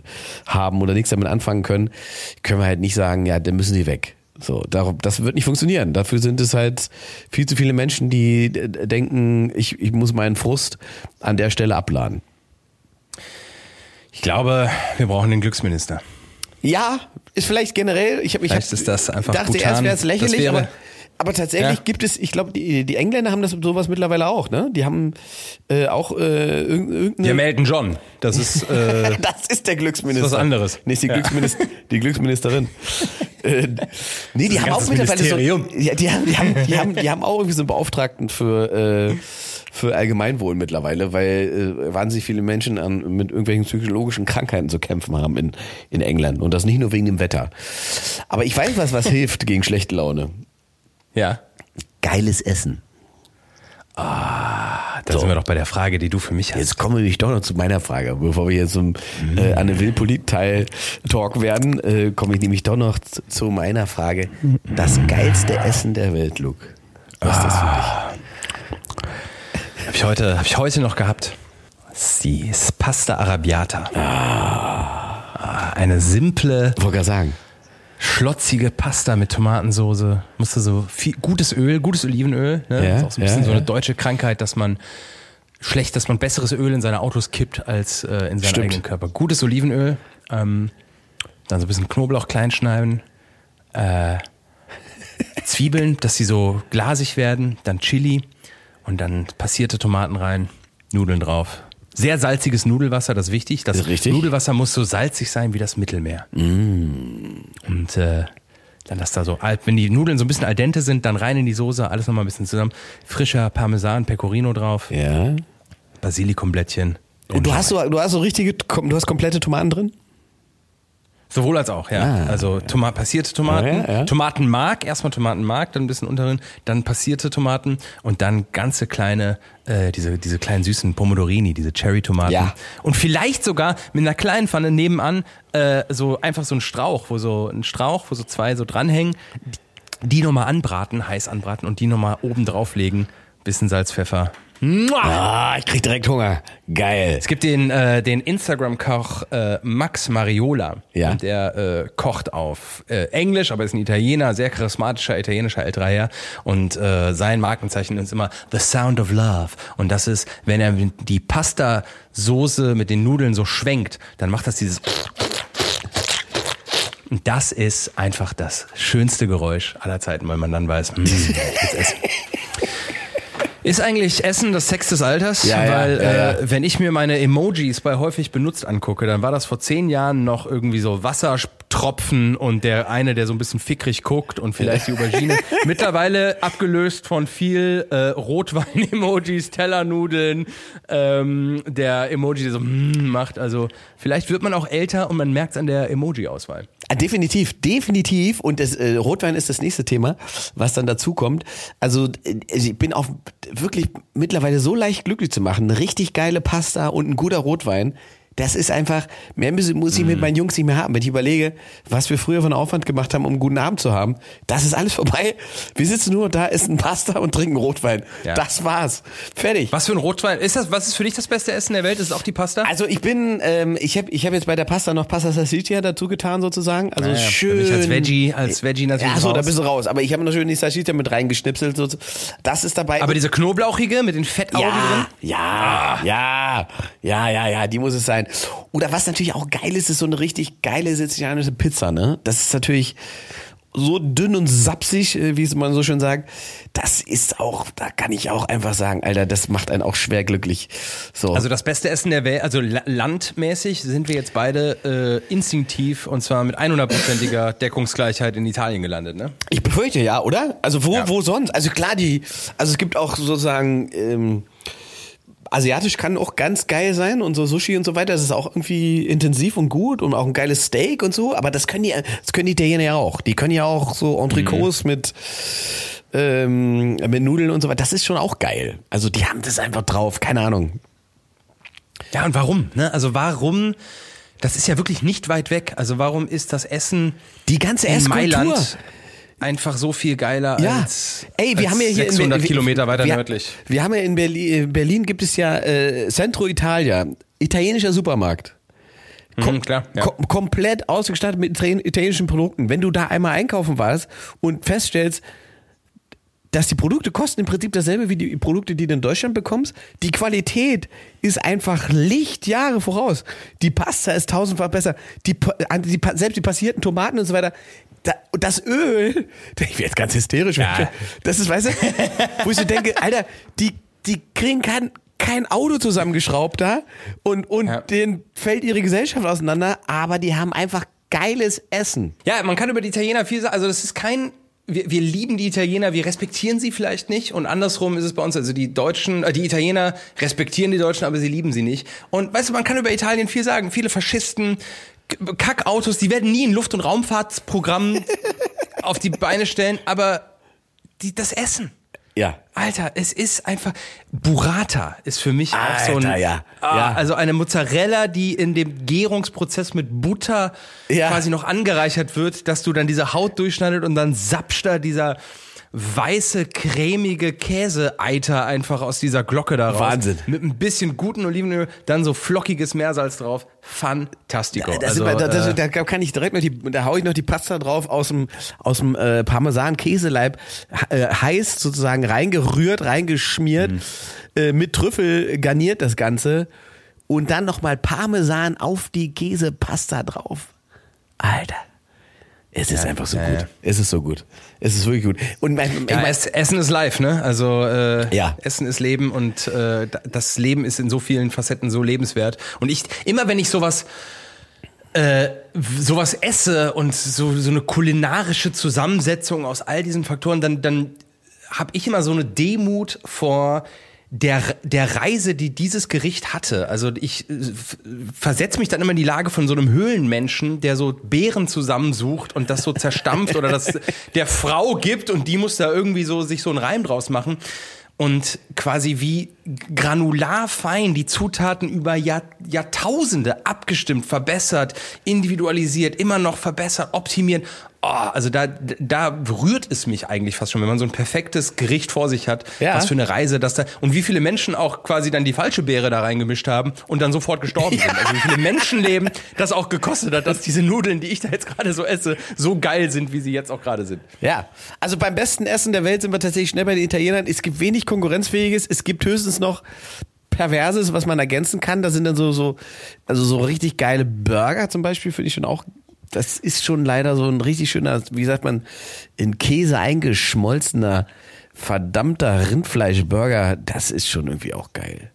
haben oder nichts damit anfangen können, können wir halt nicht sagen, ja, dann müssen sie weg. So, darum, das wird nicht funktionieren. Dafür sind es halt viel zu viele Menschen, die äh, denken, ich, ich muss meinen Frust an der Stelle abladen. Ich glaube, wir brauchen den Glücksminister. Ja, ist vielleicht generell, ich habe ich Vielleicht hab, ist das einfach dachte Bhutan. erst wäre es lächerlich, Das wäre- aber, aber tatsächlich Ja. gibt es, ich glaube, die, die Engländer haben das sowas mittlerweile auch, ne? Die haben äh, auch äh, irgend- irgendeine. Wir melden John. Das ist äh, das ist der Glücksminister. Das ist was anderes. Nee, ist die, Ja. Glücksminister, die Glücksministerin. äh, nee, die haben auch mittlerweile Ministerium. so. Ja, die, haben, die, haben, die, haben, die haben auch irgendwie so einen Beauftragten für, äh, für Allgemeinwohl mittlerweile, weil äh, wahnsinnig viele Menschen an, mit irgendwelchen psychologischen Krankheiten zu kämpfen haben in, in England. Und das nicht nur wegen dem Wetter. Aber ich weiß was, was hilft gegen schlechte Laune. Ja. Geiles Essen. Da sind wir doch bei der Frage, die du für mich hast. Jetzt kommen wir nämlich doch noch zu meiner Frage. Bevor wir jetzt zum äh, Anne Will Polit-Teil Talk werden, äh, komme ich nämlich doch noch zu, meiner Frage. Das geilste Essen der Welt, Luke. Was ist das für dich? Habe ich heute, habe ich heute noch gehabt. Sie ist Pasta Arabiata. Ah, Eine simple, Wollte gerade sagen. Schlotzige Pasta mit Tomatensoße. Musste so viel, gutes Öl, gutes Olivenöl. Ne? Ja, das ist auch so ein bisschen ja, so eine deutsche Krankheit, dass man schlecht, dass man besseres Öl in seine Autos kippt als äh, in seinen Stimmt. eigenen Körper. Gutes Olivenöl, ähm, dann so ein bisschen Knoblauch klein schneiden, äh, Zwiebeln, dass sie so glasig werden, dann Chili und dann passierte Tomaten rein, Nudeln drauf. Sehr salziges Nudelwasser, das ist wichtig. Das richtig. Nudelwasser muss so salzig sein wie das Mittelmeer. Und äh, dann das da so, wenn die Nudeln so ein bisschen al dente sind, dann rein in die Soße, alles nochmal ein bisschen zusammen. Frischer Parmesan, Pecorino drauf, Ja. Basilikumblättchen. Und du hast so, du hast so richtige, du hast komplette Tomaten drin? Sowohl als auch, ja. Ah. also Toma passierte Tomaten, Ja, ja. Tomatenmark, erstmal Tomatenmark, dann ein bisschen unteren, dann passierte Tomaten und dann ganze kleine, äh, diese, diese kleinen süßen Pomodorini, diese Cherry-Tomaten. Ja. Und vielleicht sogar mit einer kleinen Pfanne nebenan äh, so einfach so ein Strauch, wo so ein Strauch, wo so zwei so dranhängen, die, die nochmal anbraten, heiß anbraten und die nochmal oben drauflegen, bisschen Salz, Pfeffer. Ah, ich krieg direkt Hunger. Geil. Es gibt den, äh, den Instagram-Koch äh, Max Mariola. Ja. Und der äh, kocht auf äh, Englisch, aber ist ein Italiener, sehr charismatischer italienischer älterer Herr. Und äh, sein Markenzeichen ist immer The Sound of Love. Und das ist, wenn er die Pasta-Soße mit den Nudeln so schwenkt, dann macht das dieses Und das ist einfach das schönste Geräusch aller Zeiten, weil man dann weiß, hm, ich will's essen. Ist eigentlich Essen das Sex des Alters? Ja, Weil ja, ja. Äh, wenn ich mir meine Emojis bei häufig benutzt angucke, dann war das vor zehn Jahren noch irgendwie so Wassertropfen und der eine, der so ein bisschen fickrig guckt und vielleicht die Aubergine. Mittlerweile abgelöst von viel äh, Rotwein-Emojis, Tellernudeln, ähm, der Emoji, der so mm, macht. Also vielleicht wird man auch älter und man merkt es an der Emoji-Auswahl. Ah, Definitiv, definitiv. Und das äh, Rotwein ist das nächste Thema, was dann dazu kommt. Also äh, ich bin auch wirklich mittlerweile so leicht glücklich zu machen. Eine richtig geile Pasta und ein guter Rotwein. Das ist einfach, mehr muss, muss ich mit meinen Jungs nicht mehr haben. Wenn ich überlege, was wir früher von Aufwand gemacht haben, um einen guten Abend zu haben, das ist alles vorbei. Wir sitzen nur da, essen Pasta und trinken Rotwein. Ja. Das war's. Fertig. Was für ein Rotwein? Ist das, was ist für dich das beste Essen der Welt? Ist es auch die Pasta? Also ich bin, ähm, ich habe ich hab jetzt bei der Pasta noch Pasta Salsiccia dazu getan sozusagen. Also Ja, ja. schön. Als Veggie, als Veggie natürlich Ja, so, da bist du raus. Aber ich habe noch schön die Salsiccia mit reingeschnipselt. So. Das ist dabei. Aber diese knoblauchige mit den Fettaugen drin? ja, ja, ja, ja, ja, ja, die muss es sein. Oder was natürlich auch geil ist, ist so eine richtig geile sizilianische Pizza, ne? Das ist natürlich so dünn und sapsig, äh, wie es man so schön sagt. Das ist auch, da kann ich auch einfach sagen, Alter, das macht einen auch schwer glücklich. So. Also das beste Essen der Welt, also la- landmäßig sind wir jetzt beide äh, instinktiv und zwar mit 100%iger Deckungsgleichheit in Italien gelandet, ne? Ich befürchte ja, oder? Also wo, Ja. wo sonst? Also klar, die, also es gibt auch sozusagen, ähm, asiatisch kann auch ganz geil sein und so Sushi und so weiter, das ist auch irgendwie intensiv und gut und auch ein geiles Steak und so, aber das können die, das können die Italiener ja auch. Die können ja auch so Entrecots mit, ähm, mit Nudeln und so weiter. Das ist schon auch geil. Also die haben das einfach drauf, keine Ahnung. Ja, und warum? Ne? Also warum, das ist ja wirklich nicht weit weg, also warum ist das Essen Die ganze in Esskultur. Mailand einfach so viel geiler Ja, als, ey, wir als haben ja hier 600 in, Kilometer weiter wir, nördlich? Wir haben ja in Berlin, in Berlin gibt es ja äh, Centro Italia, italienischer Supermarkt. Mhm, klar, ja. Kom komplett ausgestattet mit italien- italienischen Produkten. Wenn du da einmal einkaufen warst und feststellst, dass die Produkte kosten im Prinzip dasselbe wie die Produkte, die du in Deutschland bekommst. Die Qualität ist einfach Lichtjahre voraus. Die Pasta ist tausendfach besser. Die, die, selbst die passierten Tomaten und so weiter. Da, und das Öl, ich werde jetzt ganz hysterisch. Ja. Das ist, weißt du, wo ich so denke, Alter, die, die kriegen kein, kein Auto zusammengeschraubt da und, und Ja. denen fällt ihre Gesellschaft auseinander, aber die haben einfach geiles Essen. Ja, man kann über die Italiener viel sagen. Also das ist kein. Wir, wir lieben die Italiener, wir respektieren sie vielleicht nicht. Und andersrum ist es bei uns. Also die Deutschen, äh, die Italiener respektieren die Deutschen, aber sie lieben sie nicht. Und weißt du, man kann über Italien viel sagen. Viele Faschisten, Kackautos, die werden nie ein Luft- und Raumfahrtsprogramm auf die Beine stellen, aber die, das Essen. Ja. Alter, es ist einfach. Burrata ist für mich auch so ein. Alter, ja. Ah, Ja. Also eine Mozzarella, die in dem Gärungsprozess mit Butter Ja. quasi noch angereichert wird, dass du dann diese Haut durchschneidet und dann sapscht da dieser weiße, cremige Käseeiter einfach aus dieser Glocke da raus. Wahnsinn. Mit ein bisschen guten Olivenöl, dann so flockiges Meersalz drauf. Fantastico. Das also, immer- das, äh, da kann ich direkt noch die, da hau ich noch die Pasta drauf aus dem, aus dem äh, Parmesan-Käseleib, äh, heiß sozusagen reingerührt, reingeschmiert, Mhm. äh, mit Trüffel garniert das Ganze und dann nochmal Parmesan auf die Käsepasta drauf. Alter. Es ist einfach so ja, gut. ja. Es ist so gut. Es ist wirklich gut. Und mein, ich Ja, mein, es, Essen ist live, ne? Also äh, Ja. Essen ist Leben und äh, da- das Leben ist in so vielen Facetten so lebenswert. Und ich, immer wenn ich sowas äh, sowas esse und so, so eine kulinarische Zusammensetzung aus all diesen Faktoren, dann, dann habe ich immer so eine Demut vor der, der Reise, die dieses Gericht hatte. Also ich äh, versetze mich dann immer in die Lage von so einem Höhlenmenschen, der so Beeren zusammensucht und das so zerstampft oder das der Frau gibt und die muss da irgendwie so sich so einen Reim draus machen. Und quasi wie granular fein die Zutaten über Jahr, Jahrtausende abgestimmt, verbessert, individualisiert, immer noch verbessert, optimieren. Oh, also da, da rührt es mich eigentlich fast schon, wenn man so ein perfektes Gericht vor sich hat. Ja. Was für eine Reise das da. Und wie viele Menschen auch quasi dann die falsche Beere da reingemischt haben und dann sofort gestorben sind. Also wie viele Menschenleben das auch gekostet hat, dass diese Nudeln, die ich da jetzt gerade so esse, so geil sind, wie sie jetzt auch gerade sind. Ja, also beim besten Essen der Welt sind wir tatsächlich schnell bei den Italienern. Es gibt wenig Konkurrenzfähiges. Es gibt höchstens noch Perverses, was man ergänzen kann. Da sind dann so, so, also so richtig geile Burger zum Beispiel, finde ich schon auch das ist schon leider so ein richtig schöner, wie sagt man, in Käse eingeschmolzener, verdammter Rindfleischburger. Das ist schon irgendwie auch geil.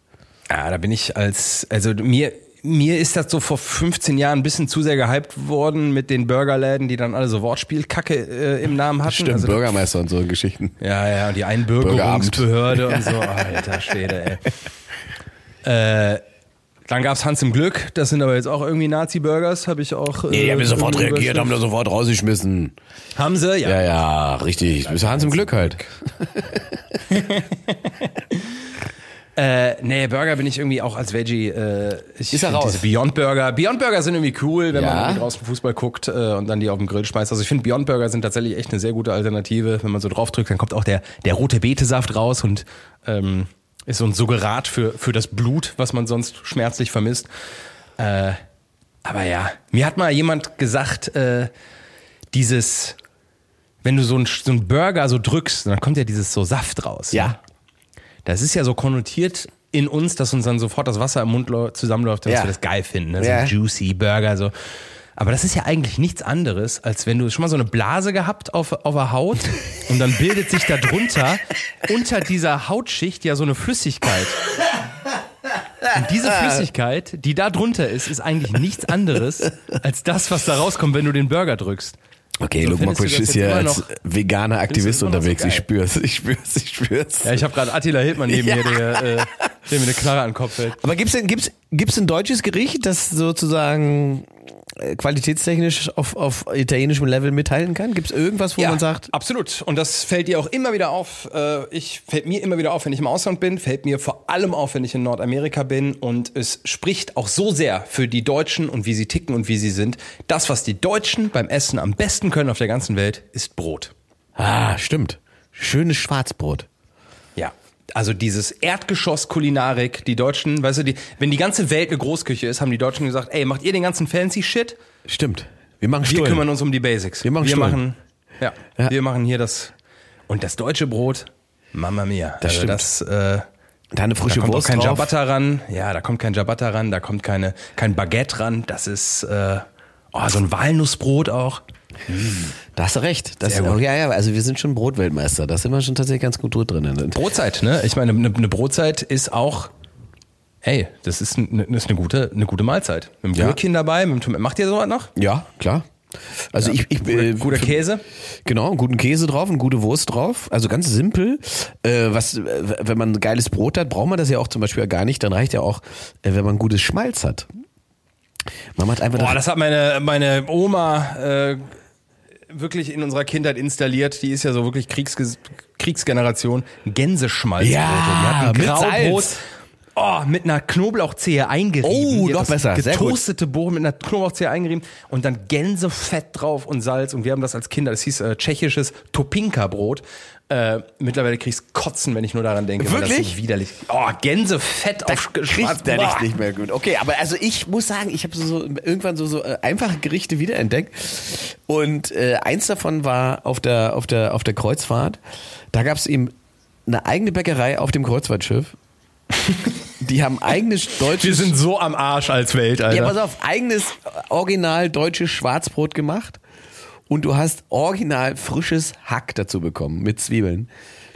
Ja, da bin ich als, also mir, mir ist das so vor 15 Jahren ein bisschen zu sehr gehypt worden mit den Burgerläden, die dann alle so Wortspielkacke äh, im Namen hatten. Stimmt, Also, Bürgermeister und so Geschichten. Ja, ja, und die Einbürgerungsbehörde und so. Alter Schwede, ey. Äh, dann gab's Hans im Glück, das sind aber jetzt auch irgendwie Nazi-Burgers, habe ich auch. Nee, die haben äh, sofort irgendwie reagiert, haben da sofort rausgeschmissen. Haben sie? Ja. Ja, ja, richtig. Bist du Hans im Glück halt. Äh, nee, Burger bin ich irgendwie auch als Veggie. Äh, ich Ist er raus? Diese Beyond Burger. Beyond Burger sind irgendwie cool, wenn Ja. man irgendwie draußen Fußball guckt äh, und dann die auf dem Grill schmeißt. Also ich finde Beyond Burger sind tatsächlich echt eine sehr gute Alternative. Wenn man so draufdrückt, dann kommt auch der, der rote Betesaft raus und ähm, ist so ein Suggerat für, für das Blut, was man sonst schmerzlich vermisst. Äh, aber ja, mir hat mal jemand gesagt, äh, dieses, wenn du so einen so einen Burger so drückst, dann kommt ja dieses so Saft raus. ne? Ja. Das ist ja so konnotiert in uns, dass uns dann sofort das Wasser im Mund zusammenläuft, dass Ja. wir das geil finden. Ne? So Ja. juicy Burger, so. Aber das ist ja eigentlich nichts anderes, als wenn du schon mal so eine Blase gehabt auf, auf der Haut und dann bildet sich da drunter unter dieser Hautschicht ja so eine Flüssigkeit. Und diese Flüssigkeit, die da drunter ist, ist eigentlich nichts anderes als das, was da rauskommt, wenn du den Burger drückst. Okay, So Luke Mokusch ist immer als veganer Aktivist noch so unterwegs. ich spür's, ich spür's, ich spür's. Ja, ich habe gerade Attila Hildmann neben mir, der, äh, der mir eine Knarre an den Kopf hält. Aber gibt's denn, gibt's, gibt's ein deutsches Gericht, das sozusagen qualitätstechnisch auf, auf italienischem Level mithalten kann? Gibt's irgendwas, wo man sagt, absolut. Und das fällt dir auch immer wieder auf. Äh, Ich fällt mir immer wieder auf, wenn ich im Ausland bin, fällt mir vor allem auf, wenn ich in Nordamerika bin. Und es spricht auch so sehr für die Deutschen und wie sie ticken und wie sie sind. Das, was die Deutschen beim Essen am besten können auf der ganzen Welt, ist Brot. ah, stimmt, schönes Schwarzbrot. Also dieses Erdgeschoss-Kulinarik, die Deutschen, weißt du, die, wenn die ganze Welt eine Großküche ist, haben die Deutschen gesagt, ey, macht ihr den ganzen fancy Shit? Stimmt. Wir machen Wir Stullen. kümmern uns um die Basics. Wir machen wir Stullen. machen, ja, Ja. wir machen hier das und das deutsche Brot. Mama mia. Das also stimmt. das äh, Da eine da frische kommt Wurst kein drauf. Ciabatta ran. Ja, da kommt kein Ciabatta ran, da kommt keine kein Baguette ran. Das ist äh, oh, so ein Walnussbrot auch. Da hast du recht. Das, ja, ja, also wir sind schon Brotweltmeister. Da sind wir schon tatsächlich ganz gut drin. Brotzeit, ne? Ich meine, eine, eine Brotzeit ist auch Hey, das ist, eine, das ist eine gute, eine gute Mahlzeit. Mit Ja. Gürkchen dabei, mit dem, macht ihr sowas noch? Ja, klar. Also ich, ich äh, Guter Käse? Genau, einen guten Käse drauf, eine gute Wurst drauf. Also ganz simpel. Äh, was, äh, wenn man ein geiles Brot hat, braucht man das ja auch zum Beispiel gar nicht. Dann reicht ja auch, äh, wenn man gutes Schmalz hat. Man macht einfach Boah, das hat meine, meine Oma äh, wirklich in unserer Kindheit installiert. Die ist ja so wirklich Kriegs Kriegsgeneration. Gänseschmalz. Ja, Die hat ein mit Graubrot. Salz. Oh, mit einer Knoblauchzehe eingerieben. Oh, noch besser. Getoastete Bohnen mit einer Knoblauchzehe eingerieben und dann Gänsefett drauf und Salz. Und wir haben das als Kinder, das hieß äh, tschechisches Topinka-Brot. Äh, mittlerweile kriegst Kotzen, wenn ich nur daran denke. weil Das Wirklich? so widerlich. Oh, Gänsefett auf kriegt schwarz. der nicht, nicht mehr gut. Okay, aber also ich muss sagen, ich habe so, so irgendwann so, so äh, einfache Gerichte wiederentdeckt. Und äh, eins davon war auf der, auf der, auf der Kreuzfahrt. Da gab es eben eine eigene Bäckerei auf dem Kreuzfahrtschiff. Die haben eigenes deutsches. Wir sind so am Arsch als Welt, Alter. Ja, pass auf, eigenes äh, original deutsches Schwarzbrot gemacht und du hast original frisches Hack dazu bekommen mit Zwiebeln.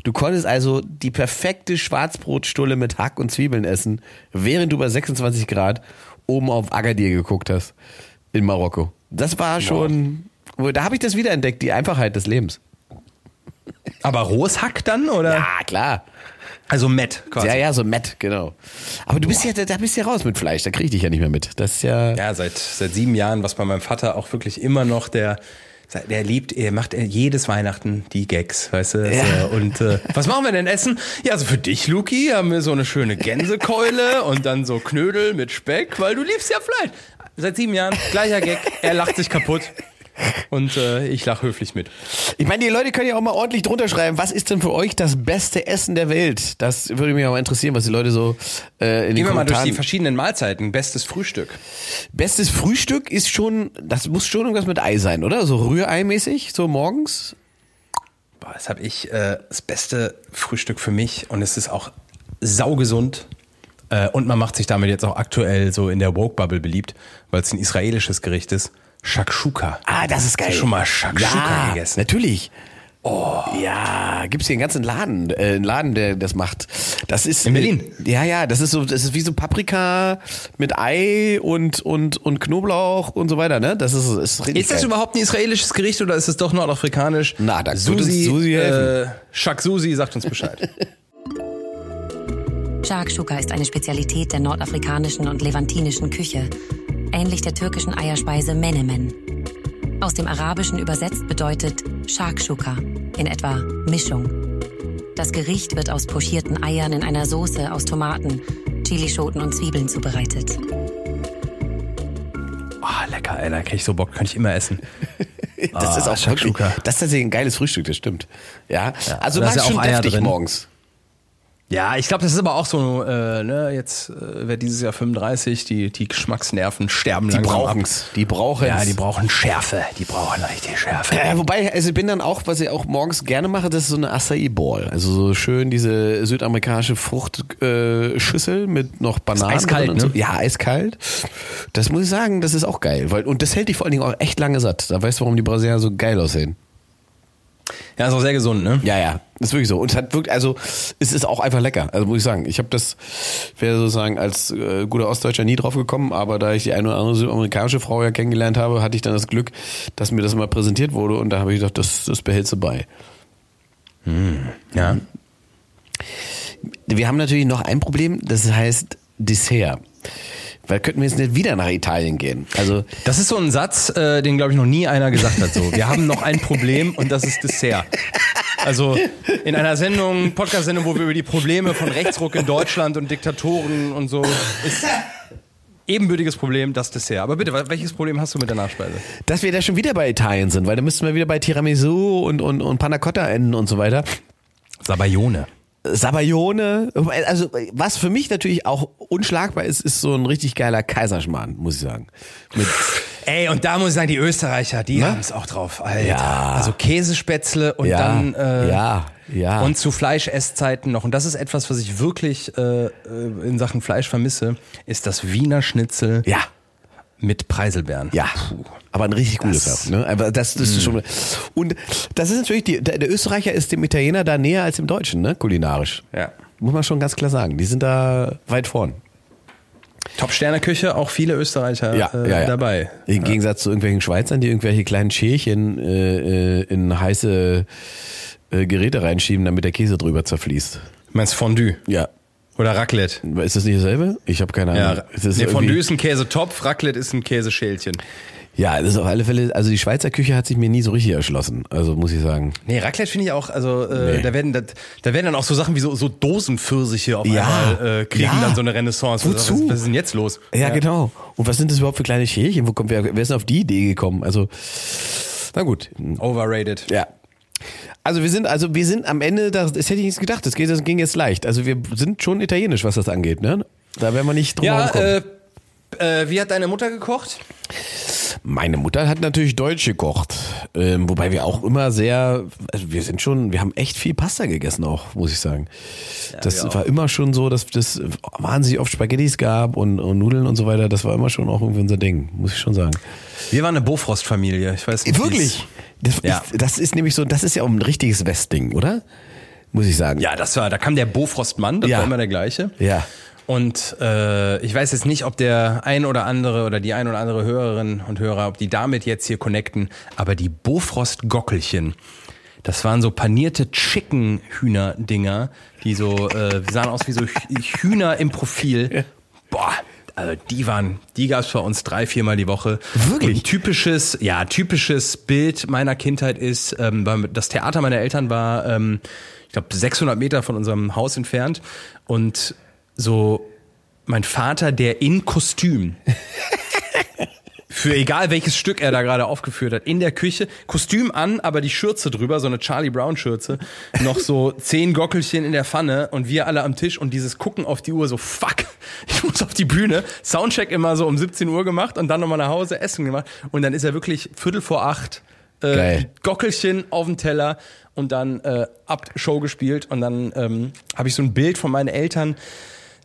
Du konntest also die perfekte Schwarzbrotstulle mit Hack und Zwiebeln essen, während du bei 26 Grad oben auf Agadir geguckt hast in Marokko. Das war schon, da habe ich das wiederentdeckt, die Einfachheit des Lebens. Aber rohes Hack dann, oder? Ja, klar. Also Met quasi. Ja, ja, so Matt, genau. Aber du bist ja, da bist ja raus mit Fleisch, da krieg ich dich ja nicht mehr mit. Das ist ja, Ja, seit, seit sieben Jahren, was bei meinem Vater auch wirklich immer noch der, der liebt, er macht jedes Weihnachten die Gags, weißt du? Ja. Und äh, was machen wir denn essen? Ja, also für dich, Luki, haben wir so eine schöne Gänsekeule und dann so Knödel mit Speck, weil du liebst ja Fleisch. Seit sieben Jahren, gleicher Gag, er lacht sich kaputt. Und äh, ich lach höflich mit. Ich meine, die Leute können ja auch mal ordentlich drunter schreiben, was ist denn für euch das beste Essen der Welt? Das würde mich auch mal interessieren, was die Leute so äh, in den Gehen wir mal durch die verschiedenen Mahlzeiten. Bestes Frühstück. Bestes Frühstück ist schon, das muss schon irgendwas mit Ei sein, oder? So Rührei-mäßig, so morgens? Boah, das habe ich äh, das beste Frühstück für mich und es ist auch saugesund. Äh, und man macht sich damit jetzt auch aktuell so in der Woke-Bubble beliebt, weil es ein israelisches Gericht ist. Shakshuka. Ah, das ist geil. Hast du schon mal Shakshuka ja, gegessen? Natürlich. Oh. Ja, gibt's hier einen ganzen Laden, äh, einen Laden, der das macht. Das ist In Berlin? Äh, ja, ja, das ist so, das ist wie so Paprika mit Ei und und und Knoblauch und so weiter, ne? Das ist ist richtig Ist das geil. überhaupt ein israelisches Gericht oder ist es doch nordafrikanisch? Na, da Susi, uns Susi helfen. äh, Shak Susi sagt uns Bescheid. Shakshuka ist eine Spezialität der nordafrikanischen und levantinischen Küche, ähnlich der türkischen Eierspeise Menemen. Aus dem Arabischen übersetzt bedeutet Shakshuka in etwa Mischung. Das Gericht wird aus pochierten Eiern in einer Soße aus Tomaten, Chilischoten und Zwiebeln zubereitet. Oh, lecker, ey, da krieg ich so Bock, kann ich immer essen. Das ist Ah, auch wirklich, das ist tatsächlich ein geiles Frühstück, das stimmt. Ja, also da ist ja auch Eier drin. morgens. Ja, ich glaube, das ist aber auch so, äh, ne, jetzt äh, wird dieses Jahr 35, die, die Geschmacksnerven sterben Die langsam ab. brauchen's, die brauchen's. Ja, die brauchen Schärfe, die brauchen richtig Schärfe. Äh, wobei, also ich bin dann auch, was ich auch morgens gerne mache, das ist so eine Acai Ball. Also so schön diese südamerikanische Fruchtschüssel äh, mit noch Bananen. eiskalt, und so. ne? Ja, eiskalt. Das muss ich sagen, das ist auch geil. Weil, und das hält dich vor allen Dingen auch echt lange satt. Da weißt du, warum die Brasilianer so geil aussehen. Ja, ist auch sehr gesund, ne? Ja, ja, ist wirklich so. Und es hat wirklich, also es ist auch einfach lecker. Also muss ich sagen, ich habe das, wäre sozusagen als äh, guter Ostdeutscher nie drauf gekommen, aber da ich die eine oder andere südamerikanische Frau ja kennengelernt habe, hatte ich dann das Glück, dass mir das mal präsentiert wurde und da habe ich gedacht, das, das behältst du bei. Ja. Wir haben natürlich noch ein Problem, das heißt Dessert. Weil könnten wir jetzt nicht wieder nach Italien gehen? Also Das ist so ein Satz, äh, den glaube ich noch nie einer gesagt hat. So, wir haben noch ein Problem und das ist Dessert. Also in einer Sendung, Podcast-Sendung, wo wir über die Probleme von Rechtsruck in Deutschland und Diktatoren und so ist ebenbürtiges Problem das Dessert. Aber bitte, welches Problem hast du mit der Nachspeise? dass wir da schon wieder bei Italien sind, weil da müssten wir wieder bei Tiramisu und, und, und Panna Cotta enden und so weiter. Sabayone. Sabayone, also was für mich natürlich auch unschlagbar ist, ist so ein richtig geiler Kaiserschmarrn, muss ich sagen. Mit, Ey, und da muss ich sagen, die Österreicher, die Ne? haben es auch drauf. Alter. Ja. Also Käsespätzle und ja, dann äh, ja, ja. Und zu Fleischesszeiten noch. Und das ist etwas, was ich wirklich äh, äh, in Sachen Fleisch vermisse, ist das Wiener Schnitzel ja, mit Preiselbeeren. ja. Aber ein richtig gutes auch, ne? Aber das, das ist schon. Und das ist natürlich, die, der, der Österreicher ist dem Italiener da näher als dem Deutschen, ne? Kulinarisch. Ja. Muss man schon ganz klar sagen. Die sind da weit vorn. Top-Sterne-Küche, auch viele Österreicher Ja, äh, ja, ja. dabei. Im Gegensatz zu irgendwelchen Schweizern, die irgendwelche kleinen Schälchen äh, äh, in heiße äh, Geräte reinschieben, damit der Käse drüber zerfließt. Du meinst Fondue Ja. Oder Raclette? Ist das nicht dasselbe? Ich habe keine Ahnung. Ja, Ist das nee, Fondue ist ein Käsetopf, Raclette ist ein Käseschälchen. Ja, das ist auf alle Fälle, also die Schweizer Küche hat sich mir nie so richtig erschlossen, also muss ich sagen. Nee, Raclette finde ich auch, also äh, Nee. da werden da, da werden dann auch so Sachen wie so, so Dosenpfirsiche auf Ja. einmal äh, kriegen Ja. dann so eine Renaissance. Wozu? Was, was ist denn jetzt los? Ja, genau. Und was sind das überhaupt für kleine Schälchen? Wo kommt wer, wer ist denn auf die Idee gekommen? Also, na gut. Overrated. Ja. Also wir sind, also wir sind am Ende, das, das hätte ich nicht gedacht, das, geht, das ging jetzt leicht. Also wir sind schon italienisch, was das angeht, ne? Da werden wir nicht drum Ja, äh, äh, wie hat deine Mutter gekocht? Meine Mutter hat natürlich Deutsch gekocht, ähm, wobei wir auch immer sehr, also wir sind schon, wir haben echt viel Pasta gegessen auch, muss ich sagen. das wir auch. war immer schon so, dass das wahnsinnig oft Spaghettis gab und, und Nudeln und so weiter. Das war immer schon auch irgendwie unser Ding, muss ich schon sagen. Wir waren eine Bofrost-Familie. Ich weiß nicht. Wirklich? Das, Ja. ist, das ist nämlich so, das ist ja auch ein richtiges Westding, oder? Muss ich sagen. Ja, das war, da kam der Bofrost-Mann, das Ja. war immer der gleiche. Ja. Und äh, ich weiß jetzt nicht, ob der ein oder andere oder die ein oder andere Hörerin und Hörer, ob die damit jetzt hier connecten, aber die Bofrost-Gockelchen, das waren so panierte Chicken-Hühner-Dinger, die so äh, sahen aus wie so Hü- Hühner im Profil. Boah, also die waren, die gab's bei uns drei, viermal die Woche. Wirklich? Und ein typisches, ja, typisches Bild meiner Kindheit ist, ähm, das Theater meiner Eltern war, ähm, ich glaube, 600 Meter von unserem Haus entfernt und so mein Vater, der in Kostüm für egal welches Stück er da gerade aufgeführt hat, in der Küche, Kostüm an, aber die Schürze drüber, so eine Charlie Brown Schürze, noch so zehn Gockelchen in der Pfanne und wir alle am Tisch und dieses Gucken auf die Uhr so, fuck, ich muss auf die Bühne, Soundcheck immer so um 17 Uhr gemacht und dann nochmal nach Hause Essen gemacht. Und dann ist er wirklich Viertel vor acht, äh, Geil. Gockelchen auf dem Teller und dann äh, ab Show gespielt. Und dann ähm, habe ich so ein Bild von meinen Eltern,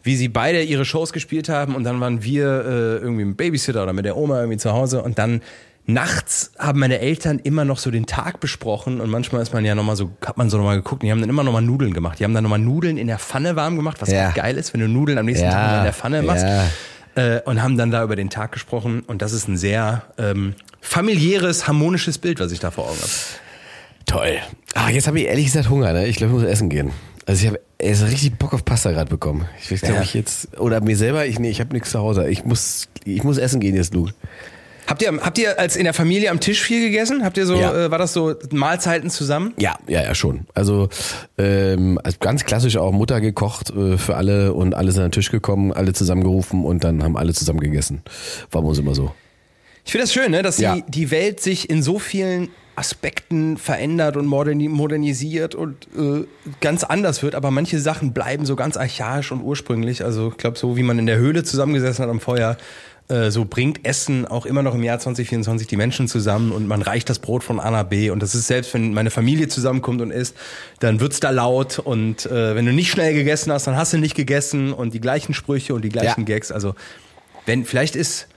wie sie beide ihre Shows gespielt haben und dann waren wir äh, irgendwie mit Babysitter oder mit der Oma irgendwie zu Hause und dann nachts haben meine Eltern immer noch so den Tag besprochen und manchmal ist man ja nochmal so, hat man so nochmal geguckt, und die haben dann immer nochmal Nudeln gemacht. Die haben dann nochmal Nudeln in der Pfanne warm gemacht, was Ja. geil ist, wenn du Nudeln am nächsten Ja, Tag in der Pfanne machst. ja. Äh, und haben dann da über den Tag gesprochen und das ist ein sehr ähm, familiäres, harmonisches Bild, was ich da vor Augen habe. Toll. Ah, jetzt habe ich ehrlich gesagt Hunger, ne? Ich glaube, ich muss essen gehen. Also ich habe so richtig Bock auf Pasta gerade bekommen. Ich weiß, glaube Ja. ich jetzt oder mir selber, ich nee, ich habe nichts zu Hause. Ich muss ich muss essen gehen jetzt, Luke. Habt ihr, habt ihr als in der Familie am Tisch viel gegessen? Habt ihr so, Ja. äh, war das so Mahlzeiten zusammen? Ja, ja, ja schon. Also, ähm, also ganz klassisch auch Mutter gekocht äh, für alle und alle sind an den Tisch gekommen, alle zusammengerufen und dann haben alle zusammen gegessen. War bei uns immer so. Ich finde das schön, ne, dass Ja. die, die Welt sich in so vielen Aspekten verändert und moderni modernisiert und äh, ganz anders wird, aber manche Sachen bleiben so ganz archaisch und ursprünglich. Also ich glaube, so wie man in der Höhle zusammengesessen hat am Feuer, äh, so bringt Essen auch immer noch im Jahr 2024 die Menschen zusammen und man reicht das Brot von A nach B. Und das ist selbst, wenn meine Familie zusammenkommt und isst, dann wird's da laut und äh, wenn du nicht schnell gegessen hast, dann hast du nicht gegessen und die gleichen Sprüche und die gleichen Ja. Gags. Also wenn vielleicht ist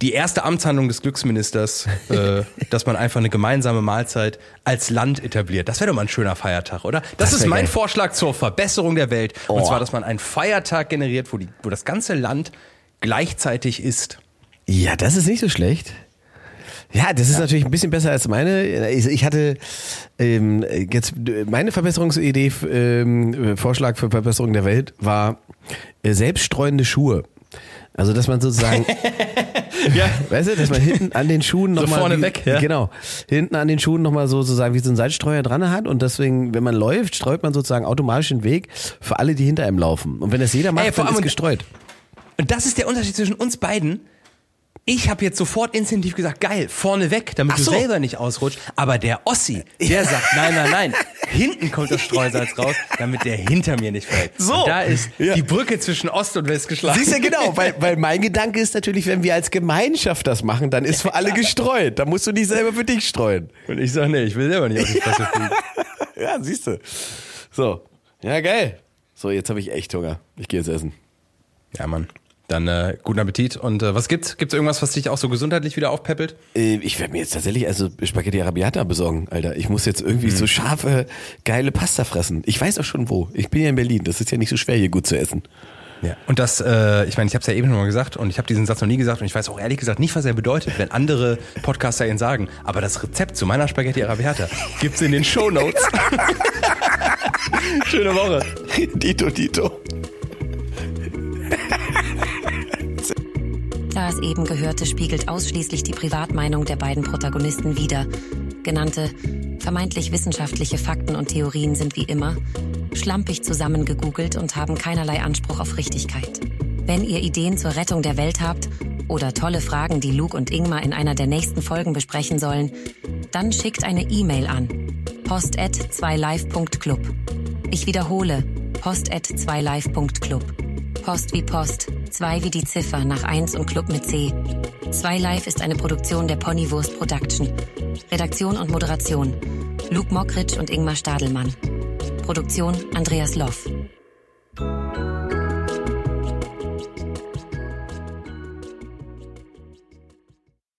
die erste Amtshandlung des Glücksministers, äh, dass man einfach eine gemeinsame Mahlzeit als Land etabliert. Das wäre doch mal ein schöner Feiertag, oder? Das, Das ist mein geil. Vorschlag zur Verbesserung der Welt. Und Oh. zwar, dass man einen Feiertag generiert, wo, die, wo das ganze Land gleichzeitig ist. Ja, das ist nicht so schlecht. Ja, das ist natürlich ein bisschen besser als meine. Ich ich hatte ähm, jetzt meine Verbesserungsidee, ähm, Vorschlag für Verbesserung der Welt war äh, selbststreuende Schuhe. Also dass man sozusagen, Ja. weißt du, dass man hinten an den Schuhen So nochmal vorne weg, ja. genau, hinten an den Schuhen nochmal sozusagen wie so ein Salzstreuer dran hat und deswegen, wenn man läuft, streut man sozusagen automatisch den Weg für alle, die hinter einem laufen. Und wenn das jeder macht, Ey, dann ist gestreut. Und das ist der Unterschied zwischen uns beiden. Ich habe jetzt sofort instinktiv gesagt, geil, vorne weg, damit so. du selber nicht ausrutscht. Aber der Ossi, der sagt, nein, nein, nein, hinten kommt das Streusalz raus, damit der hinter mir nicht fällt. So. Und da ist Ja. die Brücke zwischen Ost und West geschlagen. Siehst du, genau, weil, weil mein Gedanke ist natürlich, wenn wir als Gemeinschaft das machen, dann ist für alle gestreut. Da musst du nicht selber für dich streuen. Und ich sage, nee, ich will selber nicht auf die Fresse fliegen. Ja, siehst du. So. Ja, geil. So, jetzt habe ich echt Hunger. Ich gehe jetzt essen. Ja, Mann. Dann äh, guten Appetit. Und äh, was gibt's? Gibt's irgendwas, was dich auch so gesundheitlich wieder aufpeppelt? Äh, Ich werde mir jetzt tatsächlich also Spaghetti Arabiata besorgen, Alter. Ich muss jetzt irgendwie so scharfe, geile Pasta fressen. Ich weiß auch schon wo. Ich bin ja in Berlin. Das ist ja nicht so schwer, hier gut zu essen. Ja. Und das, äh, ich meine, ich habe es ja eben schon mal gesagt und ich habe diesen Satz noch nie gesagt und ich weiß auch ehrlich gesagt nicht, was er bedeutet, wenn andere Podcaster ihn sagen. Aber das Rezept zu meiner Spaghetti Arabiata gibt's in den Show Notes. Schöne Woche. Dito, Dito. Das eben Gehörte spiegelt ausschließlich die Privatmeinung der beiden Protagonisten wider. Genannte vermeintlich wissenschaftliche Fakten und Theorien sind wie immer schlampig zusammengegoogelt und haben keinerlei Anspruch auf Richtigkeit. Wenn ihr Ideen zur Rettung der Welt habt oder tolle Fragen, die Luke und Ingmar in einer der nächsten Folgen besprechen sollen, dann schickt eine E-Mail an post@2live.club. Ich wiederhole, post@2live.club. Post wie Post, 2 wie die Ziffer nach 1 und Club mit C. 2 Live ist eine Produktion der Ponywurst Production. Redaktion und Moderation Luke Mockridge und Ingmar Stadelmann. Produktion Andreas Loff.